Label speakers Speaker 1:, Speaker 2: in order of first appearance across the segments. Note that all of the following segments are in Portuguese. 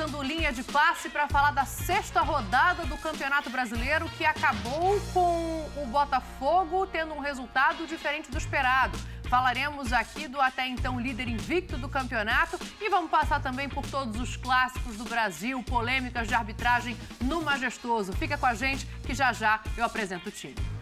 Speaker 1: começando linha de passe para falar da sexta rodada do Campeonato Brasileiro que acabou com o Botafogo tendo um resultado diferente do esperado. Falaremos aqui do até então líder invicto do campeonato e vamos passar também por todos os clássicos do Brasil, polêmicas de arbitragem no Majestoso. Fica com a gente que já já eu apresento o time.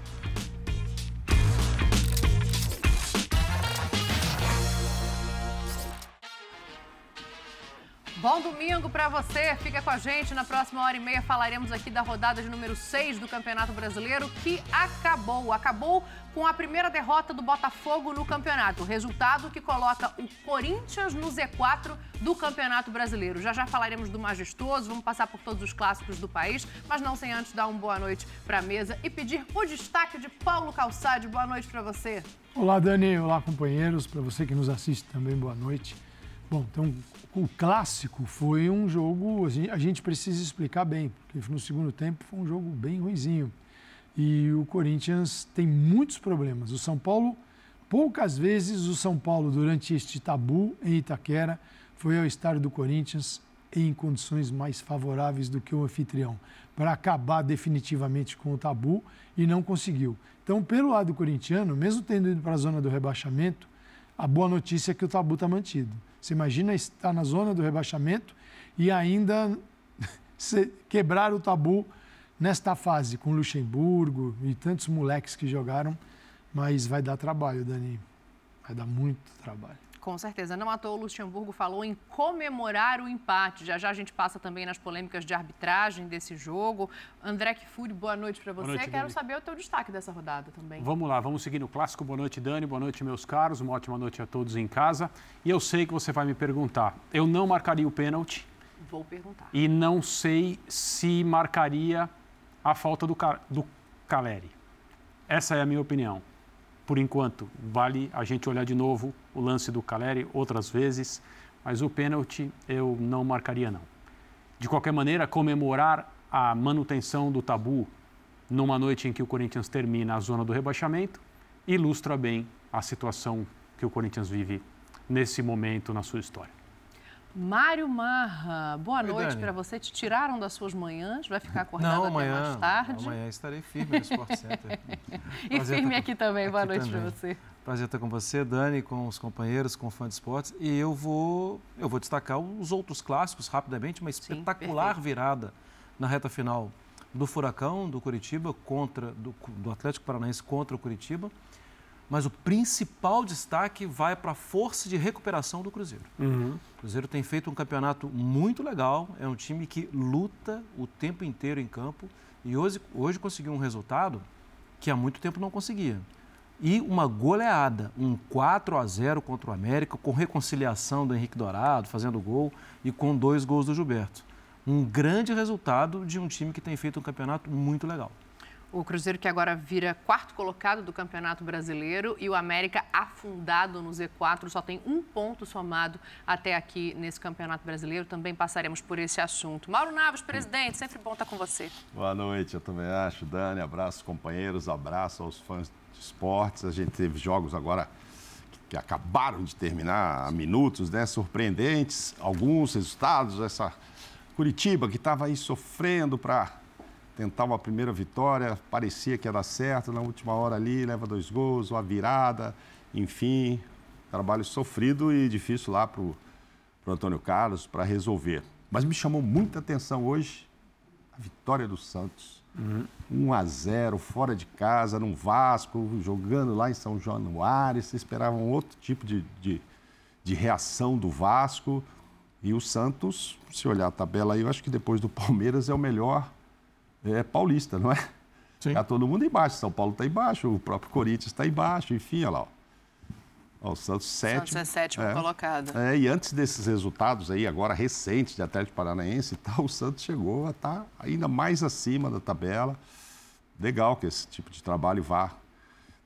Speaker 1: Bom domingo para você. Fica com a gente. Na próxima hora e meia falaremos aqui da rodada de número 6 do Campeonato Brasileiro, que acabou. Acabou com a primeira derrota do Botafogo no campeonato. Resultado que coloca o Corinthians no Z4 do Campeonato Brasileiro. Já já falaremos do majestoso, vamos passar por todos os clássicos do país, mas não sem antes dar uma boa noite para a mesa e pedir o destaque de Paulo Calçade. Boa noite para você.
Speaker 2: Olá, Dani. Olá, companheiros. Para você que nos assiste também, boa noite. Bom, então o clássico foi um jogo, a gente precisa explicar bem, porque no segundo tempo foi um jogo bem ruizinho. E o Corinthians tem muitos problemas. O São Paulo, poucas vezes o São Paulo, durante este tabu em Itaquera, foi ao estádio do Corinthians em condições mais favoráveis do que o anfitrião, para acabar definitivamente com o tabu e não conseguiu. Então, pelo lado corintiano, mesmo tendo ido para a zona do rebaixamento, a boa notícia é que o tabu está mantido. Você imagina estar na zona do rebaixamento e ainda quebrar o tabu nesta fase, com Luxemburgo e tantos moleques que jogaram, mas vai dar trabalho, Dani. Vai dar muito trabalho.
Speaker 1: Com certeza. Não à toa o Luxemburgo falou em comemorar o empate. Já já a gente passa também nas polêmicas de arbitragem desse jogo. André Kfouri, boa noite para você. Noite, Quero Dani. saber o teu destaque dessa rodada também.
Speaker 3: Vamos lá, vamos seguir no clássico. Boa noite, Dani. Boa noite, meus caros. Uma ótima noite a todos em casa. E eu sei que você vai me perguntar. Eu não marcaria o pênalti.
Speaker 1: Vou perguntar.
Speaker 3: E não sei se marcaria a falta do, do Caleri. Essa é a minha opinião por enquanto, vale a gente olhar de novo o lance do Caleri outras vezes, mas o pênalti eu não marcaria não. De qualquer maneira, comemorar a manutenção do tabu numa noite em que o Corinthians termina a zona do rebaixamento ilustra bem a situação que o Corinthians vive nesse momento na sua história.
Speaker 1: Mário Marra, boa Oi, noite para você. Te tiraram das suas manhãs? Vai ficar acordado
Speaker 4: Não,
Speaker 1: até
Speaker 4: amanhã,
Speaker 1: mais tarde?
Speaker 4: Amanhã estarei firme no Sport Center.
Speaker 1: e firme aqui também. Boa noite para você.
Speaker 4: Prazer estar com você, Dani, com os companheiros, com o fã de esportes. E eu vou, eu vou destacar os outros clássicos rapidamente, uma espetacular Sim, virada na reta final do Furacão, do Curitiba, contra, do, do Atlético Paranaense contra o Curitiba mas o principal destaque vai para a força de recuperação do Cruzeiro. Uhum. O Cruzeiro tem feito um campeonato muito legal, é um time que luta o tempo inteiro em campo e hoje, hoje conseguiu um resultado que há muito tempo não conseguia. E uma goleada, um 4 a 0 contra o América, com reconciliação do Henrique Dourado, fazendo gol, e com dois gols do Gilberto. Um grande resultado de um time que tem feito um campeonato muito legal.
Speaker 1: O Cruzeiro que agora vira quarto colocado do Campeonato Brasileiro e o América afundado no Z4, só tem um ponto somado até aqui nesse Campeonato Brasileiro. Também passaremos por esse assunto. Mauro Naves, presidente, sempre bom estar com você.
Speaker 5: Boa noite, eu também acho. Dani, abraço companheiros, abraço aos fãs de esportes. A gente teve jogos agora que acabaram de terminar há minutos, né? Surpreendentes, alguns resultados. Essa Curitiba que estava aí sofrendo para tentar uma primeira vitória, parecia que ia dar certo, na última hora ali, leva dois gols, uma virada, enfim, trabalho sofrido e difícil lá para o Antônio Carlos para resolver. Mas me chamou muita atenção hoje a vitória do Santos. Uhum. 1 a 0 fora de casa, no Vasco, jogando lá em São Januário. Você esperava um outro tipo de, de, de reação do Vasco. E o Santos, se olhar a tabela aí, eu acho que depois do Palmeiras é o melhor é paulista, não é? Sim. Tá todo mundo embaixo. São Paulo está embaixo, o próprio Corinthians está embaixo, enfim, olha lá. Ó, o Santos sétimo.
Speaker 1: Santos é sétimo
Speaker 5: é,
Speaker 1: colocado.
Speaker 5: É, e antes desses resultados aí, agora recentes de Atlético Paranaense e tal, o Santos chegou a estar tá ainda mais acima da tabela. Legal que esse tipo de trabalho vá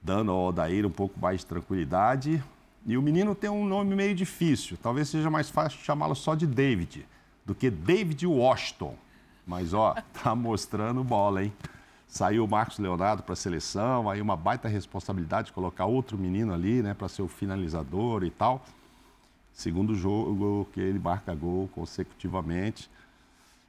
Speaker 5: dando ao Odair um pouco mais de tranquilidade. E o menino tem um nome meio difícil. Talvez seja mais fácil chamá-lo só de David do que David Washington. Mas, ó, tá mostrando bola, hein? Saiu o Marcos Leonardo para a seleção, aí uma baita responsabilidade de colocar outro menino ali, né, para ser o finalizador e tal. Segundo jogo que ele marca gol consecutivamente.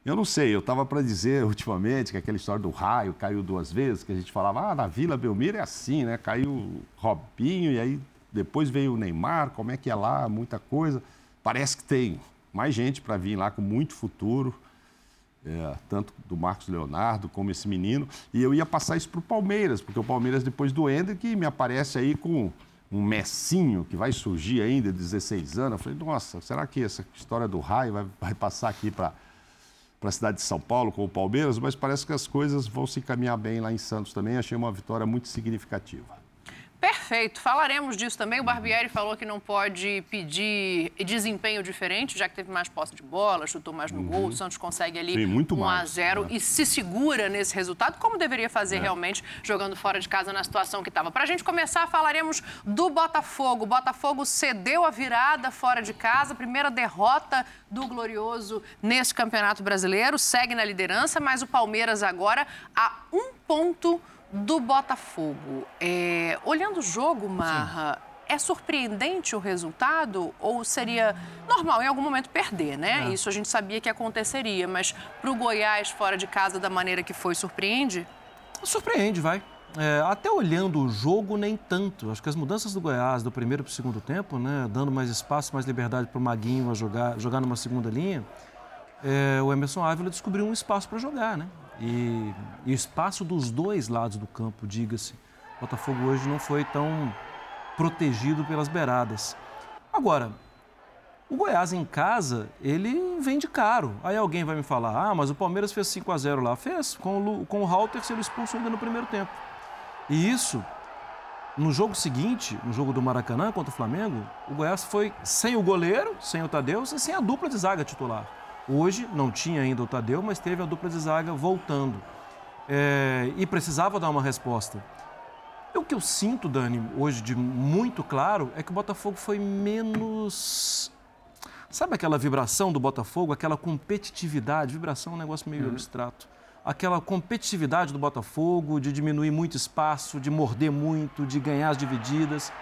Speaker 5: Eu não sei, eu estava para dizer ultimamente que aquela história do raio caiu duas vezes, que a gente falava, ah, na Vila Belmiro é assim, né? Caiu Robinho e aí depois veio o Neymar, como é que é lá, muita coisa. Parece que tem mais gente para vir lá com muito futuro, é, tanto do Marcos Leonardo como esse menino. E eu ia passar isso para o Palmeiras, porque o Palmeiras, depois do Hendrick, me aparece aí com um Messinho que vai surgir ainda, de 16 anos. Eu falei, nossa, será que essa história do raio vai, vai passar aqui para a cidade de São Paulo com o Palmeiras, mas parece que as coisas vão se encaminhar bem lá em Santos também. Achei uma vitória muito significativa.
Speaker 1: Perfeito. Falaremos disso também. O Barbieri falou que não pode pedir desempenho diferente, já que teve mais posse de bola, chutou mais no uhum. gol. O Santos consegue ali Sim, muito 1 mais, a 0 né? e se segura nesse resultado, como deveria fazer é. realmente jogando fora de casa na situação que estava. Para a gente começar, falaremos do Botafogo. O Botafogo cedeu a virada fora de casa, primeira derrota do Glorioso nesse Campeonato Brasileiro, segue na liderança, mas o Palmeiras agora a um ponto do Botafogo. É, olhando o jogo, Marra, Sim. é surpreendente o resultado ou seria normal em algum momento perder, né? É. Isso a gente sabia que aconteceria, mas para o Goiás fora de casa da maneira que foi, surpreende?
Speaker 4: Surpreende, vai. É, até olhando o jogo, nem tanto. Acho que as mudanças do Goiás do primeiro para o segundo tempo, né, dando mais espaço, mais liberdade para o Maguinho a jogar, jogar numa segunda linha, é, o Emerson Ávila descobriu um espaço para jogar, né? E, e espaço dos dois lados do campo, diga-se. O Botafogo hoje não foi tão protegido pelas beiradas. Agora, o Goiás em casa, ele vende caro. Aí alguém vai me falar, ah, mas o Palmeiras fez 5 a 0 lá. Fez, com o, com o Halter sendo expulso ainda no primeiro tempo. E isso, no jogo seguinte, no jogo do Maracanã contra o Flamengo, o Goiás foi sem o goleiro, sem o Tadeu e sem a dupla de zaga titular. Hoje não tinha ainda o Tadeu, mas teve a dupla de zaga voltando. É, e precisava dar uma resposta. E o que eu sinto, Dani, hoje de muito claro, é que o Botafogo foi menos. Sabe aquela vibração do Botafogo, aquela competitividade? Vibração é um negócio meio uhum. abstrato. Aquela competitividade do Botafogo de diminuir muito espaço, de morder muito, de ganhar as divididas.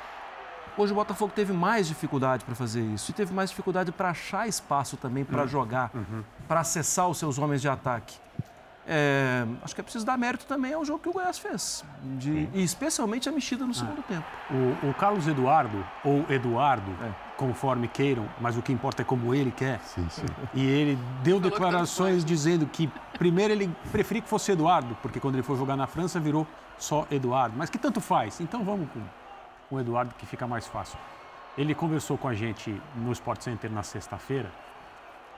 Speaker 4: Hoje o Botafogo teve mais dificuldade para fazer isso e teve mais dificuldade para achar espaço também para uhum. jogar, uhum. para acessar os seus homens de ataque. É, acho que é preciso dar mérito também ao jogo que o Goiás fez, de, e especialmente a mexida no segundo ah. tempo.
Speaker 3: O, o, Carlos Eduardo, ou Eduardo, é. conforme queiram, mas o que importa é como ele quer. Sim, sim. E ele deu declarações dizendo que, primeiro, ele preferia que fosse Eduardo, porque quando ele foi jogar na França virou só Eduardo. Mas que tanto faz? Então vamos com o Eduardo que fica mais fácil. Ele conversou com a gente no Sport Center na sexta-feira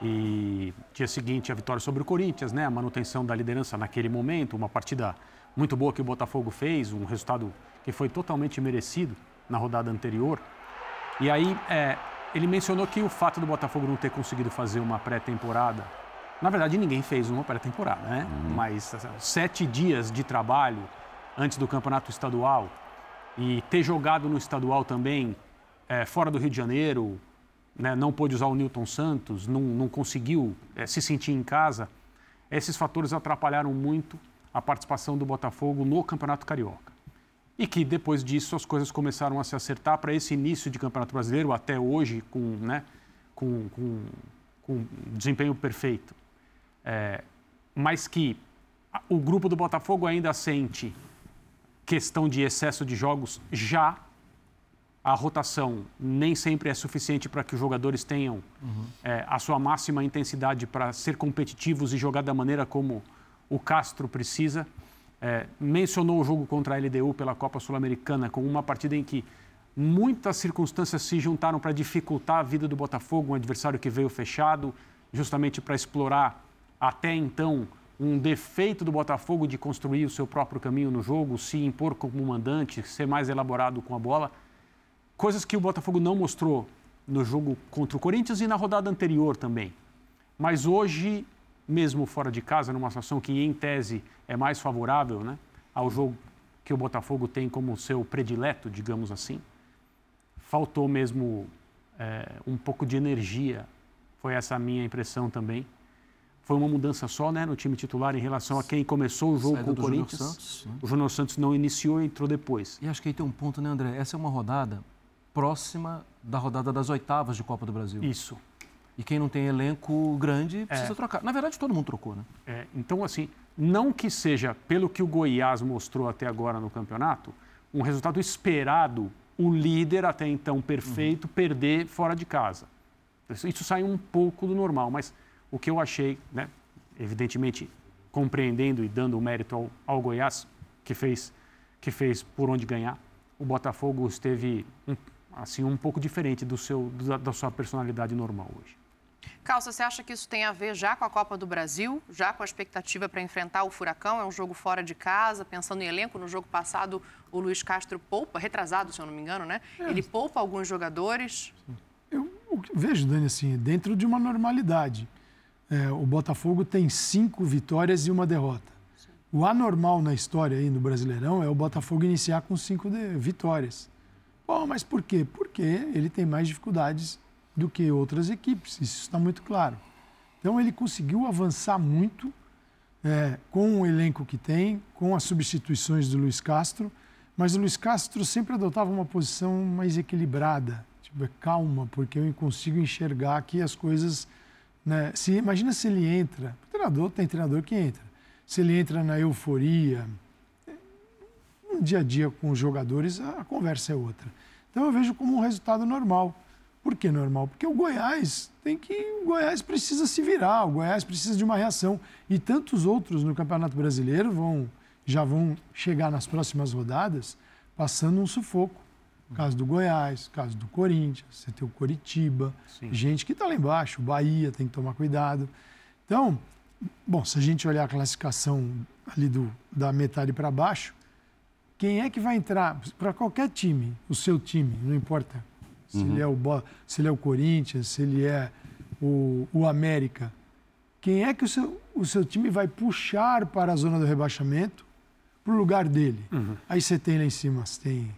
Speaker 3: e dia seguinte a vitória sobre o Corinthians, né? A manutenção da liderança naquele momento, uma partida muito boa que o Botafogo fez, um resultado que foi totalmente merecido na rodada anterior. E aí é, ele mencionou que o fato do Botafogo não ter conseguido fazer uma pré-temporada, na verdade ninguém fez uma pré-temporada, né? Uhum. Mas sete dias de trabalho antes do campeonato estadual, e ter jogado no estadual também, é, fora do Rio de Janeiro, né, não pôde usar o Newton Santos, não, não conseguiu é, se sentir em casa, esses fatores atrapalharam muito a participação do Botafogo no Campeonato Carioca. E que depois disso as coisas começaram a se acertar para esse início de Campeonato Brasileiro, até hoje, com, né, com, com, com desempenho perfeito. É, mas que o grupo do Botafogo ainda sente questão de excesso de jogos já a rotação nem sempre é suficiente para que os jogadores tenham uhum. é, a sua máxima intensidade para ser competitivos e jogar da maneira como o Castro precisa. É, mencionou o jogo contra a LDU pela Copa Sul-Americana como uma partida em que muitas circunstâncias se juntaram para dificultar a vida do Botafogo, um adversário que veio fechado, justamente para explorar até então um defeito do Botafogo de construir o seu próprio caminho no jogo, se impor como mandante, ser mais elaborado com a bola. Coisas que o Botafogo não mostrou no jogo contra o Corinthians e na rodada anterior também. Mas hoje, mesmo fora de casa, numa situação que em tese é mais favorável né, ao jogo que o Botafogo tem como seu predileto, digamos assim, faltou mesmo é, um pouco de energia. Foi essa a minha impressão também foi uma mudança só né, no time titular em relação a quem começou o jogo Saída com o Corinthians. Santos, né? O Júnior Santos não iniciou e entrou depois.
Speaker 4: E acho que aí tem um ponto, né, André? Essa é uma rodada próxima da rodada das oitavas de Copa do Brasil.
Speaker 3: Isso.
Speaker 4: E quem não tem elenco grande precisa é. trocar. Na verdade, todo mundo trocou, né?
Speaker 3: É, então, assim, não que seja, pelo que o Goiás mostrou até agora no campeonato, um resultado esperado, o líder até então perfeito, uhum. perder fora de casa. Isso sai um pouco do normal, mas o que eu achei, né, evidentemente compreendendo e dando o mérito ao, ao Goiás, que fez, que fez por onde ganhar, o Botafogo esteve um, assim, um pouco diferente do seu, da, da sua personalidade normal hoje.
Speaker 1: Calça, você acha que isso tem a ver já com a Copa do Brasil, já com a expectativa para enfrentar o Furacão? É um jogo fora de casa, pensando em elenco. No jogo passado, o Luiz Castro poupa, retrasado, se eu não me engano, né? É. Ele poupa alguns jogadores.
Speaker 2: Eu, eu vejo, Dani, assim, dentro de uma normalidade. É, o Botafogo tem cinco vitórias e uma derrota. Sim. O anormal na história aí no Brasileirão é o Botafogo iniciar com cinco vitórias. Bom, mas por quê? Porque ele tem mais dificuldades do que outras equipes, isso está muito claro. Então ele conseguiu avançar muito é, com o elenco que tem, com as substituições do Luiz Castro, mas o Luiz Castro sempre adotava uma posição mais equilibrada, tipo, é calma, porque eu consigo enxergar que as coisas. Né, se, imagina se ele entra, treinador tem treinador que entra, se ele entra na euforia, no dia a dia com os jogadores, a conversa é outra. Então eu vejo como um resultado normal. Por que normal? Porque o Goiás tem que. O Goiás precisa se virar, o Goiás precisa de uma reação. E tantos outros no Campeonato Brasileiro vão, já vão chegar nas próximas rodadas passando um sufoco. Caso do Goiás, caso do Corinthians, você tem o Coritiba, Sim. gente que está lá embaixo, Bahia tem que tomar cuidado. Então, bom, se a gente olhar a classificação ali do, da metade para baixo, quem é que vai entrar para qualquer time, o seu time, não importa se, uhum. ele, é o, se ele é o Corinthians, se ele é o, o América. Quem é que o seu, o seu time vai puxar para a zona do rebaixamento para o lugar dele? Uhum. Aí você tem lá em cima, você tem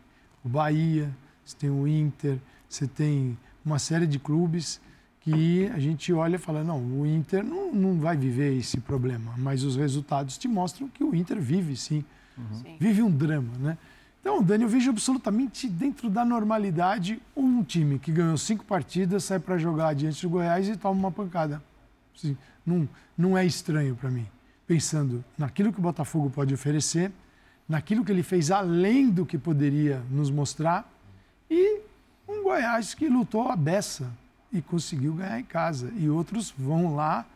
Speaker 2: o Bahia, você tem o Inter, você tem uma série de clubes que a gente olha e fala, não, o Inter não, não vai viver esse problema, mas os resultados te mostram que o Inter vive sim, uhum. vive um drama, né? Então, Dani, eu vejo absolutamente dentro da normalidade um time que ganhou cinco partidas, sai para jogar diante do Goiás e toma uma pancada. Assim, não, não é estranho para mim. Pensando naquilo que o Botafogo pode oferecer, naquilo que ele fez além do que poderia nos mostrar e um Goiás que lutou a beça e conseguiu ganhar em casa. E outros vão lá,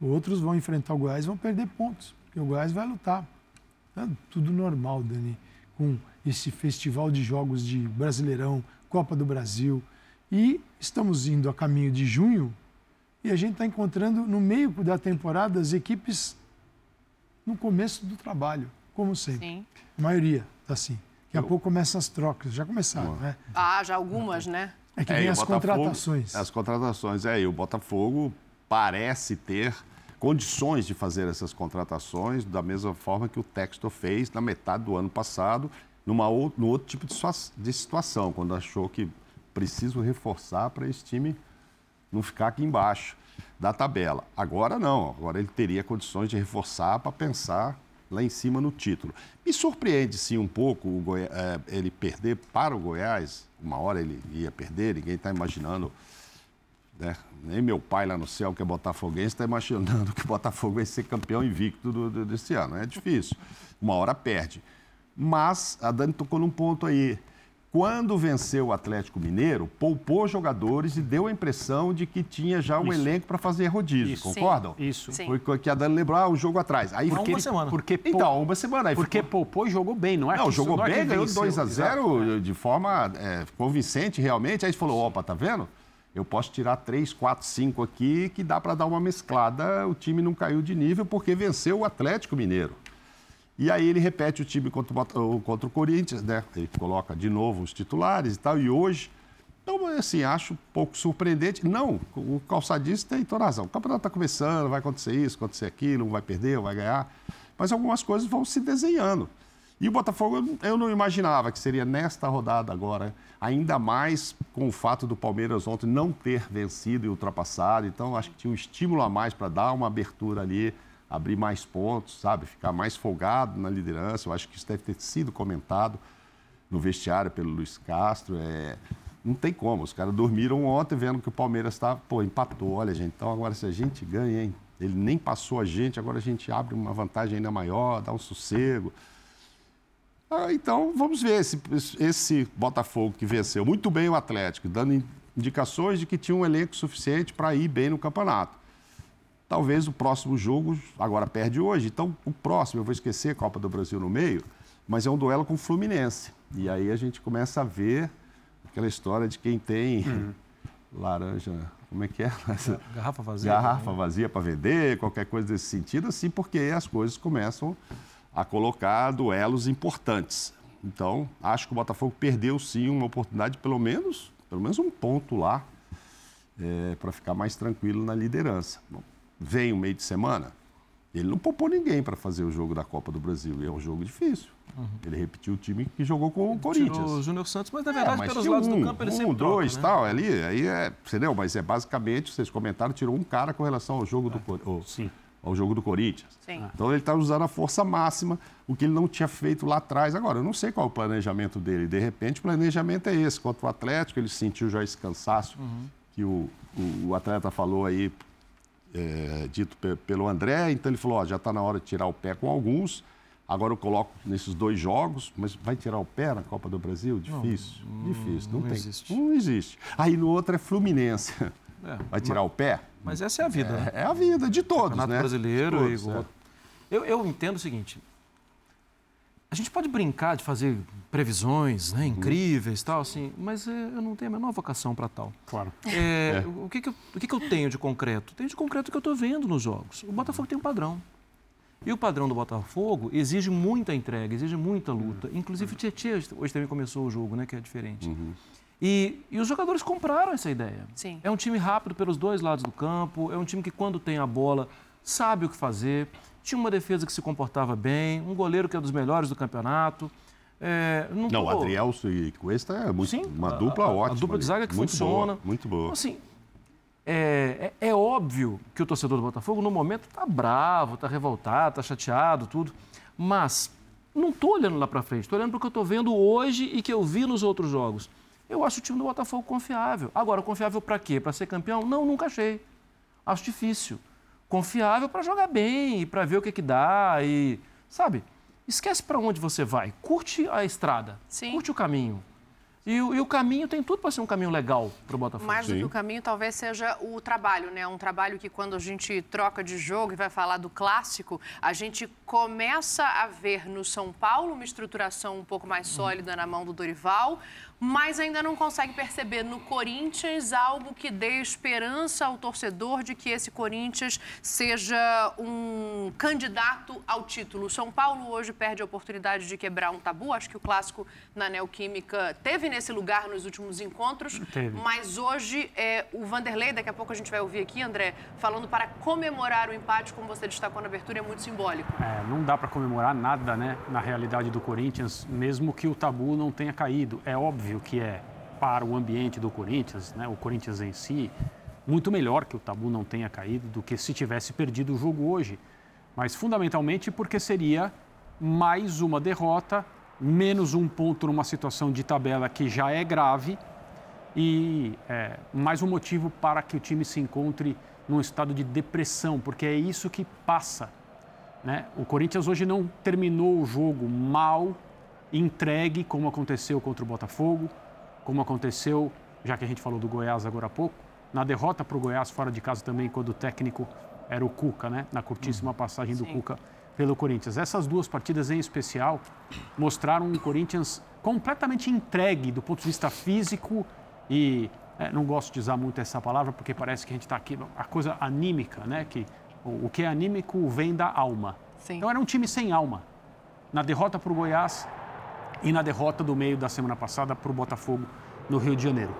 Speaker 2: outros vão enfrentar o Goiás e vão perder pontos, porque o Goiás vai lutar. É tudo normal, Dani, com esse festival de jogos de Brasileirão, Copa do Brasil. E estamos indo a caminho de junho e a gente está encontrando no meio da temporada as equipes no começo do trabalho, como sempre. Sim. A maioria está assim. Daqui a pouco começam as trocas, já começaram, né?
Speaker 1: Ah, já algumas, né?
Speaker 2: É que é, vem as contratações.
Speaker 5: As contratações, é, e o Botafogo parece ter condições de fazer essas contratações da mesma forma que o Texto fez na metade do ano passado numa outro, no outro tipo de, de situação, quando achou que preciso reforçar para esse time não ficar aqui embaixo da tabela. Agora não, agora ele teria condições de reforçar para pensar lá em cima no título. Me surpreende sim um pouco o Goi é, ele perder para o Goiás, uma hora ele ia perder, ninguém está imaginando. Né? Nem meu pai lá no céu, que é botafoguense, está imaginando que o Botafogo vai ser campeão invicto do, do, desse ano. É difícil. Uma hora perde. Mas a Dani tocou num ponto aí. Quando venceu o Atlético Mineiro, poupou jogadores e deu a impressão de que tinha já um Isso. elenco para fazer rodízio, Isso. concordam?
Speaker 3: Sim. Isso. Sim.
Speaker 5: Foi que a Dani lembrou ah, o jogo atrás.
Speaker 3: Aí porque uma semana. Porque então, uma semana. Aí
Speaker 5: porque ficou... poupou e jogou bem, não é? Não, jogou é bem, ganhou 2 a 0 de forma é, convincente realmente. Aí falou, opa, tá vendo? Eu posso tirar 3, 4, 5 aqui que dá para dar uma mesclada. O time não caiu de nível porque venceu o Atlético Mineiro. E aí ele repete o time contra o, contra o Corinthians, né? Ele coloca de novo os titulares e tal. E hoje, então, assim, acho pouco surpreendente. Não, o calçadista tem toda razão. O campeonato está começando, vai acontecer isso, acontecer aquilo, um vai perder, um vai ganhar. Mas algumas coisas vão se desenhando. E o Botafogo, eu não imaginava que seria nesta rodada agora, ainda mais com o fato do Palmeiras ontem não ter vencido e ultrapassado. Então, acho que tinha um estímulo a mais para dar uma abertura ali abrir mais pontos, sabe? Ficar mais folgado na liderança. Eu acho que isso deve ter sido comentado no vestiário pelo Luiz Castro. É... não tem como. Os caras dormiram ontem vendo que o Palmeiras está, pô, empatou. Olha, gente, então agora se a gente ganha, hein? Ele nem passou a gente, agora a gente abre uma vantagem ainda maior, dá um sossego. Ah, então, vamos ver esse, esse Botafogo que venceu muito bem o Atlético, dando indicações de que tinha um elenco suficiente para ir bem no campeonato. Talvez o próximo jogo, agora perde hoje, então o próximo, eu vou esquecer Copa do Brasil no meio, mas é um duelo com o Fluminense. E aí a gente começa a ver aquela história de quem tem uhum. laranja, como é que é?
Speaker 4: Garrafa vazia.
Speaker 5: Garrafa vazia para vender, qualquer coisa desse sentido, assim, porque as coisas começam a colocar duelos importantes. Então, acho que o Botafogo perdeu sim uma oportunidade, pelo menos, pelo menos um ponto lá, é, para ficar mais tranquilo na liderança. Bom, vem o meio de semana, ele não poupou ninguém para fazer o jogo da Copa do Brasil. E é um jogo difícil. Uhum. Ele repetiu o time que jogou com o Corinthians. Tirou
Speaker 4: o Júnior Santos, mas na verdade, é, mas pelos lados um, do campo, ele um, sempre
Speaker 5: dois,
Speaker 4: troca,
Speaker 5: né? tal, ali, aí é, entendeu? Mas é basicamente, vocês comentaram, tirou um cara com relação ao jogo é. do Sim. ao jogo do Corinthians. Sim. Então ele está usando a força máxima, o que ele não tinha feito lá atrás. Agora, eu não sei qual é o planejamento dele. De repente, o planejamento é esse. Contra o Atlético, ele sentiu já esse cansaço uhum. que o, o, o atleta falou aí é, dito pelo André, então ele falou, ó, já está na hora de tirar o pé com alguns, agora eu coloco nesses dois jogos, mas vai tirar o pé na Copa do Brasil? Difícil, não, difícil, não, não, tem. Existe. Não existe. Aí no outro é Fluminense. É, vai tirar
Speaker 4: mas,
Speaker 5: o pé?
Speaker 4: Mas essa é a vida,
Speaker 5: é,
Speaker 4: né?
Speaker 5: É a vida de todos,
Speaker 4: Campeonato
Speaker 5: né?
Speaker 4: brasileiro. Todos, e... é. eu, eu entendo o seguinte, a gente pode brincar de fazer previsões né, uhum. incríveis tal, assim, mas é, eu não tenho a menor vocação para tal.
Speaker 3: Claro.
Speaker 4: É, é. O, que, que, eu, o que, que eu tenho de concreto? Tenho de concreto o que eu estou vendo nos jogos. O Botafogo tem um padrão. E o padrão do Botafogo exige muita entrega, exige muita luta. Uhum. Inclusive, o Tietchan hoje também começou o jogo, né, que é diferente. Uhum. E, e, os jogadores compraram essa ideia.
Speaker 1: Sim.
Speaker 4: É um time rápido pelos dois lados do campo, é um time que, quando tem a bola, sabe o que fazer tinha uma defesa que se comportava bem, um goleiro que é dos melhores do campeonairo. É,
Speaker 5: não, não tô... Adrielso e Cuesta é muito, Sim, uma dupla a, ótima.
Speaker 4: A dupla de zaga que muito funciona.
Speaker 5: Boa, muito boa. Então,
Speaker 4: assim, é, é, é, óbvio que o torcedor do Botafogo, no momento, está bravo, está revoltado, está chateado, tudo. Mas não estou olhando lá para frente, estou olhando para o que eu estou vendo hoje e que eu vi nos outros jogos. Eu acho o time do Botafogo confiável. Agora, confiável para quê? Para ser campeão? Não, nunca achei. Acho difícil confiável para jogar bem e para ver o que, que dá e, sabe? Esquece para onde você vai. Curte a estrada.
Speaker 1: Sim.
Speaker 4: Curte o caminho. E, e, o caminho tem tudo para ser um caminho legal para o Botafogo.
Speaker 1: Mais do Sim. que o caminho, talvez seja o trabalho, né? Um trabalho que quando a gente troca de jogo e vai falar do clássico, a gente começa a ver no São Paulo uma estruturação um pouco mais sólida na mão do Dorival, mas ainda não consegue perceber no Corinthians algo que dê esperança ao torcedor de que esse Corinthians seja um candidato ao título. O São Paulo hoje perde a oportunidade de quebrar um tabu. Acho que o clássico na Neoquímica teve nesse lugar nos últimos encontros, teve. mas hoje é, o Vanderlei, daqui a pouco a gente vai ouvir aqui, André, falando para comemorar o empate, como você destacou na abertura, é muito simbólico.
Speaker 3: É, não dá para comemorar nada, né, na realidade do Corinthians, mesmo que o tabu não tenha caído. É óbvio óbvio que é para o ambiente do Corinthians, né, o Corinthians em si, muito melhor que o tabu não tenha caído do que se tivesse perdido o jogo hoje. Mas fundamentalmente porque seria mais uma derrota, menos um ponto numa situação de tabela que já é grave e é, mais um motivo para que o time se encontre num estado de depressão, porque é isso que passa. Né? O Corinthians hoje não terminou o jogo mal, entregue, como aconteceu contra o Botafogo, como aconteceu, já que a gente falou do Goiás agora há pouco, na derrota para o Goiás fora de casa também, quando o técnico era o Cuca, né? na curtíssima uhum. passagem do Sim. Cuca pelo Corinthians. Essas duas partidas em especial mostraram um Corinthians completamente entregue do ponto de vista físico e é, não gosto de usar muito essa palavra porque parece que a gente está aqui a coisa anímica, né? Que o, o, que é anímico vem da alma.
Speaker 1: Sim.
Speaker 3: Então era um time sem alma. Na derrota para o Goiás e na derrota do meio da semana passada para o Botafogo no Rio de Janeiro.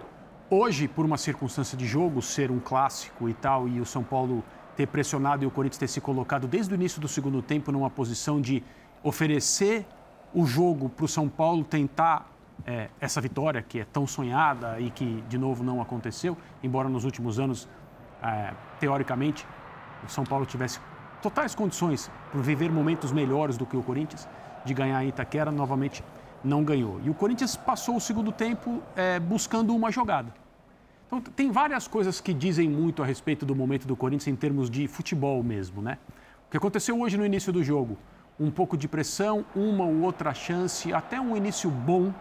Speaker 3: Hoje, por uma circunstância de jogo ser um clássico e tal, e o São Paulo ter pressionado e o Corinthians ter se colocado desde o início do segundo tempo numa posição de oferecer o jogo para o São Paulo tentar é, essa vitória que é tão sonhada e que de novo não aconteceu, embora nos últimos anos, é, teoricamente, o São Paulo tivesse totais condições para viver momentos melhores do que o Corinthians, de ganhar em Itaquera, novamente não ganhou. E o Corinthians passou o segundo tempo é, buscando uma jogada. Então, tem várias coisas que dizem muito a respeito do momento do Corinthians em termos de futebol mesmo, né? O que aconteceu hoje no início do jogo? Um pouco de pressão, uma ou outra chance, até um início bom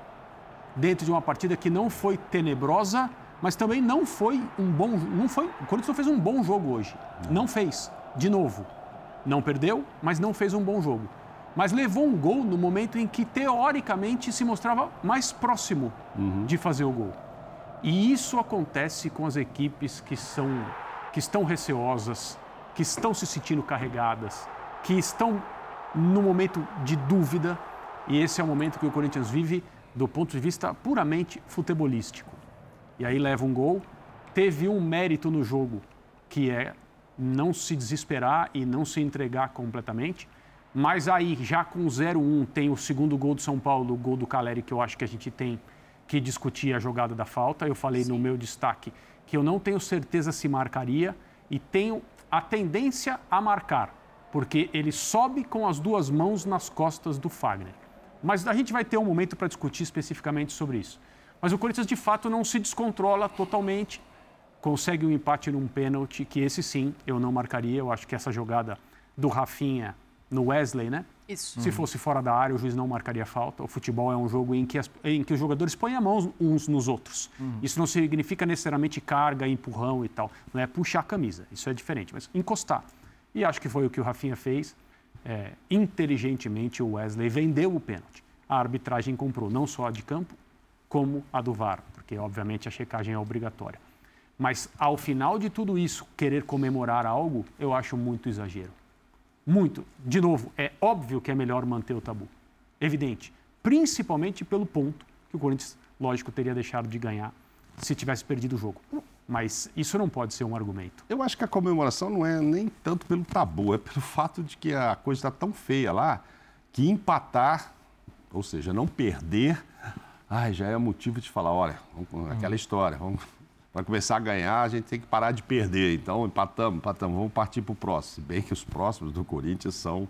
Speaker 3: dentro de uma partida que não foi tenebrosa, mas também não foi um bom. Não foi, o Corinthians não fez um bom jogo hoje. Não fez, de novo. Não perdeu, mas não fez um bom jogo. Mas levou um gol no momento em que, teoricamente, se mostrava mais próximo uhum. de fazer o gol. E isso acontece com as equipes que, são, que estão receosas, que estão se sentindo carregadas, que estão no momento de dúvida. E esse é o momento que o Corinthians vive do ponto de vista puramente futebolístico. E aí leva um gol. Teve um mérito no jogo, que é não se desesperar e não se entregar completamente. Mas aí, já com 0-1, tem o segundo gol do São Paulo, o gol do Caleri, que eu acho que a gente tem que discutir a jogada da falta. Eu falei Sim. no meu destaque que eu não tenho certeza se marcaria e tenho a tendência a marcar, porque ele sobe com as duas mãos nas costas do Fagner. Mas a gente vai ter um momento para discutir especificamente sobre isso. Mas o Corinthians, de fato, não se descontrola totalmente, consegue um empate num pênalti, que esse sim eu não marcaria. Eu acho que essa jogada do Rafinha no Wesley, né?
Speaker 1: Isso.
Speaker 3: Se fosse fora da área, o juiz não marcaria falta. O futebol é um jogo em que, as, em que os jogadores põem a mão uns nos outros. Uhum. Isso não significa necessariamente carga, empurrão e tal. Não é puxar a camisa. Isso é diferente, mas encostar. E acho que foi o que o Rafinha fez. É, inteligentemente, o Wesley vendeu o pênalti. A arbitragem comprou não só a de campo, como a do VAR, porque obviamente a checagem é obrigatória. Mas ao final de tudo isso, querer comemorar algo, eu acho muito exagero. Muito. De novo, é óbvio que é melhor manter o tabu. Evidente. Principalmente pelo ponto que o Corinthians, lógico, teria deixado de ganhar se tivesse perdido o jogo. Mas isso não pode ser um argumento.
Speaker 5: Eu acho que a comemoração não é nem tanto pelo tabu, é pelo fato de que a coisa está tão feia lá que empatar, ou seja, não perder, ai, já é motivo de falar, olha, vamos, aquela história, vamos para começar a ganhar, a gente tem que parar de perder. Então, empatamos, empatamos, vamos partir para o próximo. Se bem que os próximos do Corinthians são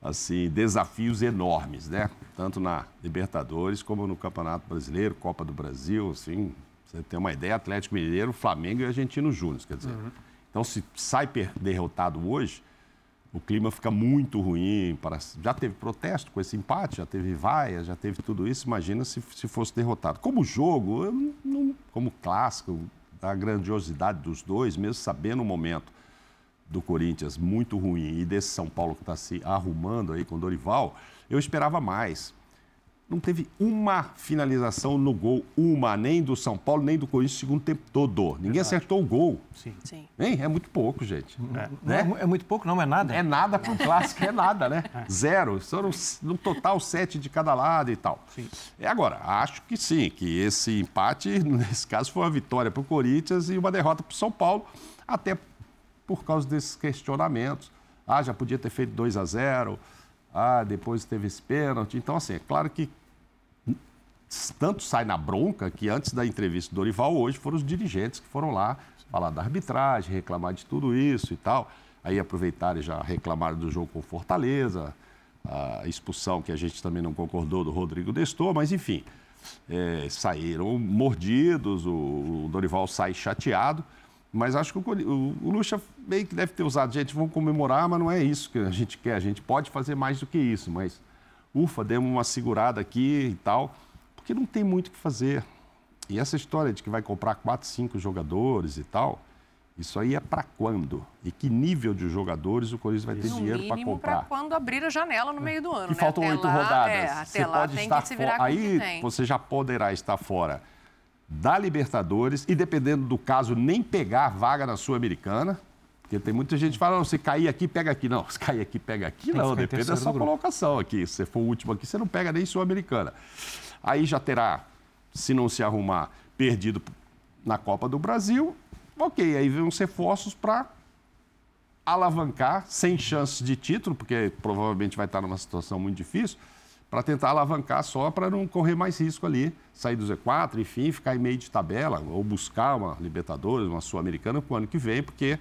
Speaker 5: assim, desafios enormes, né? Tanto na Libertadores como no Campeonato Brasileiro, Copa do Brasil, assim, você tem uma ideia, Atlético Mineiro, Flamengo e Argentino Júnior, quer dizer. Uhum. Então, se sai derrotado hoje, o clima fica muito ruim. Para... Já teve protesto com esse empate, já teve vaia, já teve tudo isso. Imagina se, se fosse derrotado. Como jogo, não, como clássico, da grandiosidade dos dois, mesmo sabendo o momento do Corinthians muito ruim e desse São Paulo que está se arrumando aí com Dorival, eu esperava mais não teve uma finalização no gol, uma, nem do São Paulo, nem do Corinthians, o segundo tempo todo. Ninguém Verdade. acertou o gol.
Speaker 3: Sim. Sim.
Speaker 5: Hein? É muito pouco, gente.
Speaker 4: É, né? é, é muito pouco, não é nada?
Speaker 5: É nada para o clássico, é nada, né? É. Zero. São no total sete de cada lado e tal. Sim. E agora, acho que sim, que esse empate, nesse caso, foi uma vitória para o Corinthians e uma derrota para o São Paulo, até por causa desses questionamentos. Ah, já podia ter feito 2 a 0 ah, depois teve esse pênalti. Então, assim, é claro que tanto sai na bronca que antes da entrevista do Dorival, hoje foram os dirigentes que foram lá falar da arbitragem, reclamar de tudo isso e tal. Aí aproveitaram e já reclamaram do jogo com Fortaleza, a expulsão que a gente também não concordou do Rodrigo Destor, mas enfim, é, saíram mordidos, o, o, Dorival sai chateado. Mas acho que o, o, o Lucha meio que deve ter usado, gente, vamos comemorar, mas não é isso que a gente quer. A gente pode fazer mais do que isso, mas ufa, demos uma segurada aqui e tal porque não tem muito o que fazer. E essa história de que vai comprar quatro, cinco jogadores e tal, isso aí é para quando? E que nível de jogadores o Corinthians vai ter no dinheiro para comprar? para
Speaker 1: quando abrir a janela no meio do ano.
Speaker 5: E
Speaker 1: né?
Speaker 5: faltam oito rodadas. É, até você lá pode tem estar que se virar com Aí você já poderá estar fora da Libertadores e, dependendo do caso, nem pegar vaga na Sul-Americana. Porque tem muita gente que fala, não, você cair aqui, pega aqui. Não, se cair aqui, pega aqui, tem não. Depende da sua colocação aqui. Se você for o último aqui, você não pega nem Sul-Americana. Aí já terá, se não se arrumar, perdido na Copa do Brasil. Ok, aí vem uns reforços para alavancar, sem chances de título, porque provavelmente vai estar numa situação muito difícil, para tentar alavancar só para não correr mais risco ali, sair do Z4, enfim, ficar em meio de tabela, ou buscar uma Libertadores, uma Sul-Americana para o ano que vem, porque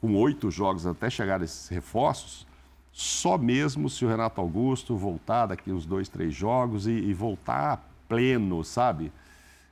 Speaker 5: com oito jogos até chegar esses reforços, só mesmo se o Renato Augusto voltar daqui uns dois, três jogos e, e voltar pleno, sabe?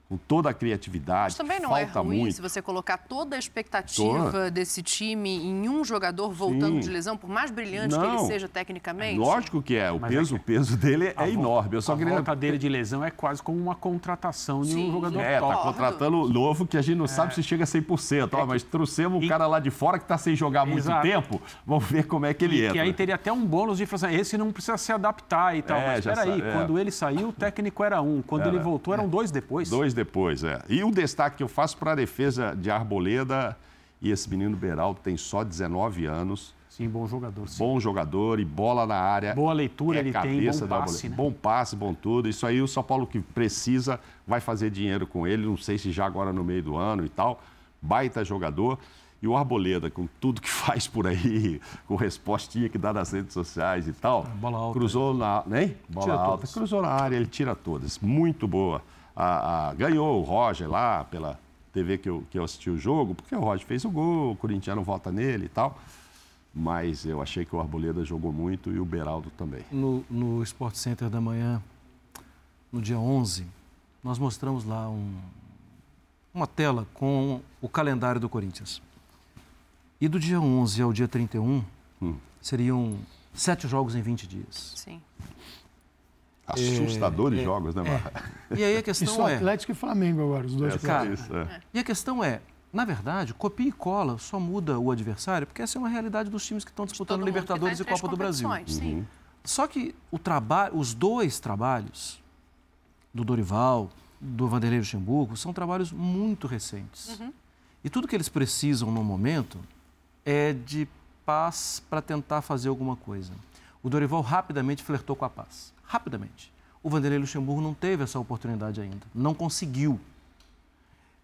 Speaker 5: Com toda a criatividade. Mas
Speaker 1: também não
Speaker 5: falta
Speaker 1: é ruim
Speaker 5: muito.
Speaker 1: se você colocar toda a expectativa desse time em um jogador voltando Sim. de lesão, por mais brilhante não. que ele seja tecnicamente.
Speaker 5: Lógico que é. O peso, é que... o peso dele é enorme. Eu
Speaker 3: só a queria... volta dele de lesão é quase como uma contratação de Sim. um jogador
Speaker 5: É,
Speaker 3: top.
Speaker 5: tá contratando novo que a gente não é. sabe se chega a 100%. Ó, é mas trouxemos um e... cara lá de fora que está sem jogar muito Exato. tempo. Vamos ver como é que ele é.
Speaker 3: E aí teria até um bônus de falar assim, esse não precisa se adaptar e tal. É, mas espera aí, é. quando ele saiu, o técnico era um. Quando era. ele voltou, eram dois depois.
Speaker 5: Dois depois, é. E o destaque que eu faço para a defesa de Arboleda, e esse menino Beraldo tem só 19 anos.
Speaker 3: Sim, bom jogador. Sim.
Speaker 5: Bom jogador e bola na área.
Speaker 3: Boa leitura é ele
Speaker 5: cabeça
Speaker 3: tem, bom passe, né?
Speaker 5: Bom passe, bom tudo. Isso aí o São Paulo que precisa vai fazer dinheiro com ele, não sei se já agora no meio do ano e tal. Baita jogador. E o Arboleda, com tudo que faz por aí, com respostinha que dá nas redes sociais e tal.
Speaker 3: Bola alta.
Speaker 5: Cruzou na. Nem? Bola alta. Todas. Cruzou na área, ele tira todas. Muito boa a, a, ganhou o Roger lá pela TV que eu, que eu assisti o jogo, porque o Roger fez o gol, o corintiano vota nele e tal. Mas eu achei que o Arboleda jogou muito e o Beraldo também.
Speaker 4: No, no Sport Center da manhã, no dia 11, nós mostramos lá um, uma tela com o calendário do Corinthians. E do dia 11 ao dia 31, hum. seriam sete jogos em 20 dias.
Speaker 1: Sim.
Speaker 5: Assustadores é, jogos, né, Marra?
Speaker 4: É. E aí a questão
Speaker 2: e
Speaker 4: é...
Speaker 2: Atlético e Flamengo agora, os dois.
Speaker 4: É, cara, isso, é. E a questão é, na verdade, copia e cola só muda o adversário, porque essa é uma realidade dos times que estão disputando Libertadores tá e Copa do Brasil. Uhum. Só que o trabalho, os dois trabalhos do Dorival, do Vanderlei Luxemburgo, são trabalhos muito recentes. Uhum. E tudo que eles precisam no momento é de paz para tentar fazer alguma coisa. O Dorival rapidamente flertou com a paz rapidamente. O Vanderlei Luxemburgo não teve essa oportunidade ainda, não conseguiu.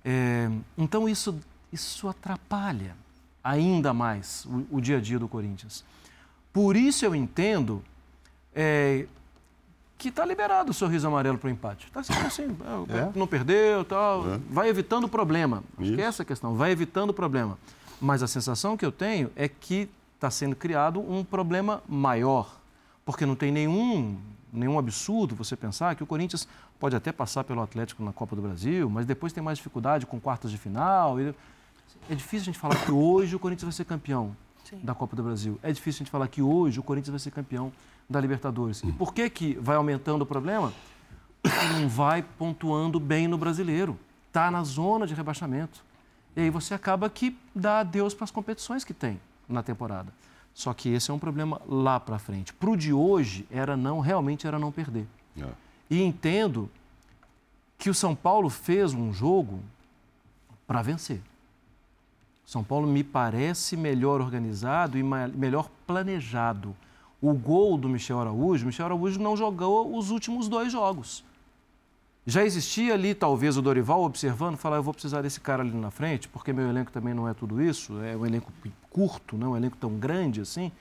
Speaker 4: É, então isso, isso atrapalha ainda mais o, o, dia a dia do Corinthians. Por isso eu entendo é, que está liberado o sorriso amarelo para o empate. Está assim, assim é. não perdeu, tal, é. vai evitando o problema. Acho que é essa a questão, vai evitando o problema. Mas a sensação que eu tenho é que está sendo criado um problema maior, porque não tem nenhum nenhum absurdo você pensar que o Corinthians pode até passar pelo Atlético na Copa do Brasil, mas depois tem mais dificuldade com quartas de final. É difícil a gente falar que hoje o Corinthians vai ser campeão Sim. da Copa do Brasil. É difícil a gente falar que hoje o Corinthians vai ser campeão da Libertadores. E por que, que vai aumentando o problema? Não vai pontuando bem no brasileiro. Está na zona de rebaixamento. E aí você acaba que dá adeus para as competições que tem na temporada. Só que esse é um problema lá para frente. Para o de hoje, era não, realmente era não perder. É. E entendo que o São Paulo fez um jogo para vencer. São Paulo me parece melhor organizado e melhor planejado. O gol do Michel Araújo, Michel Araújo não jogou os últimos dois jogos. Já existia ali, talvez, o Dorival observando, falar, eu vou precisar desse cara ali na frente, porque meu elenco também não é tudo isso, é um elenco curto, não é um elenco tão grande assim.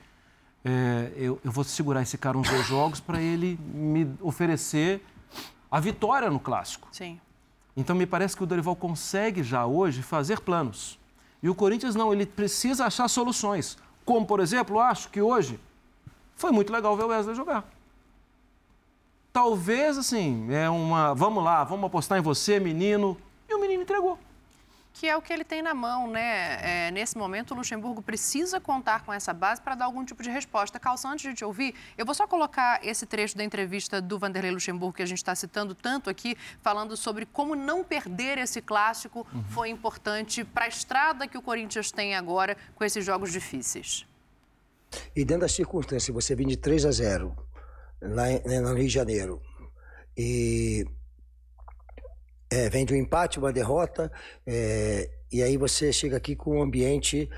Speaker 4: É, eu, eu, vou segurar esse cara uns dois jogos para ele me oferecer a vitória no clássico.
Speaker 1: Sim.
Speaker 4: Então me parece que o Dorival consegue já hoje fazer planos. E o Corinthians não, ele precisa achar soluções. Como, por exemplo, acho que hoje foi muito legal ver o Wesley jogar talvez assim, é uma, vamos lá, vamos apostar em você, menino, e o menino entregou.
Speaker 1: Que é o que ele tem na mão, né? É, nesse momento, o Luxemburgo precisa contar com essa base para dar algum tipo de resposta. Calça, antes de te ouvir, eu vou só colocar esse trecho da entrevista do Vanderlei Luxemburgo, que a gente está citando tanto aqui, falando sobre como não perder esse clássico uhum. foi importante para a estrada que o Corinthians tem agora com esses jogos difíceis.
Speaker 6: E dentro das circunstâncias, você vem de 3 a 0, lá né, no Rio de Janeiro. E é, vem de um empate, uma derrota, é, e aí você chega aqui com um ambiente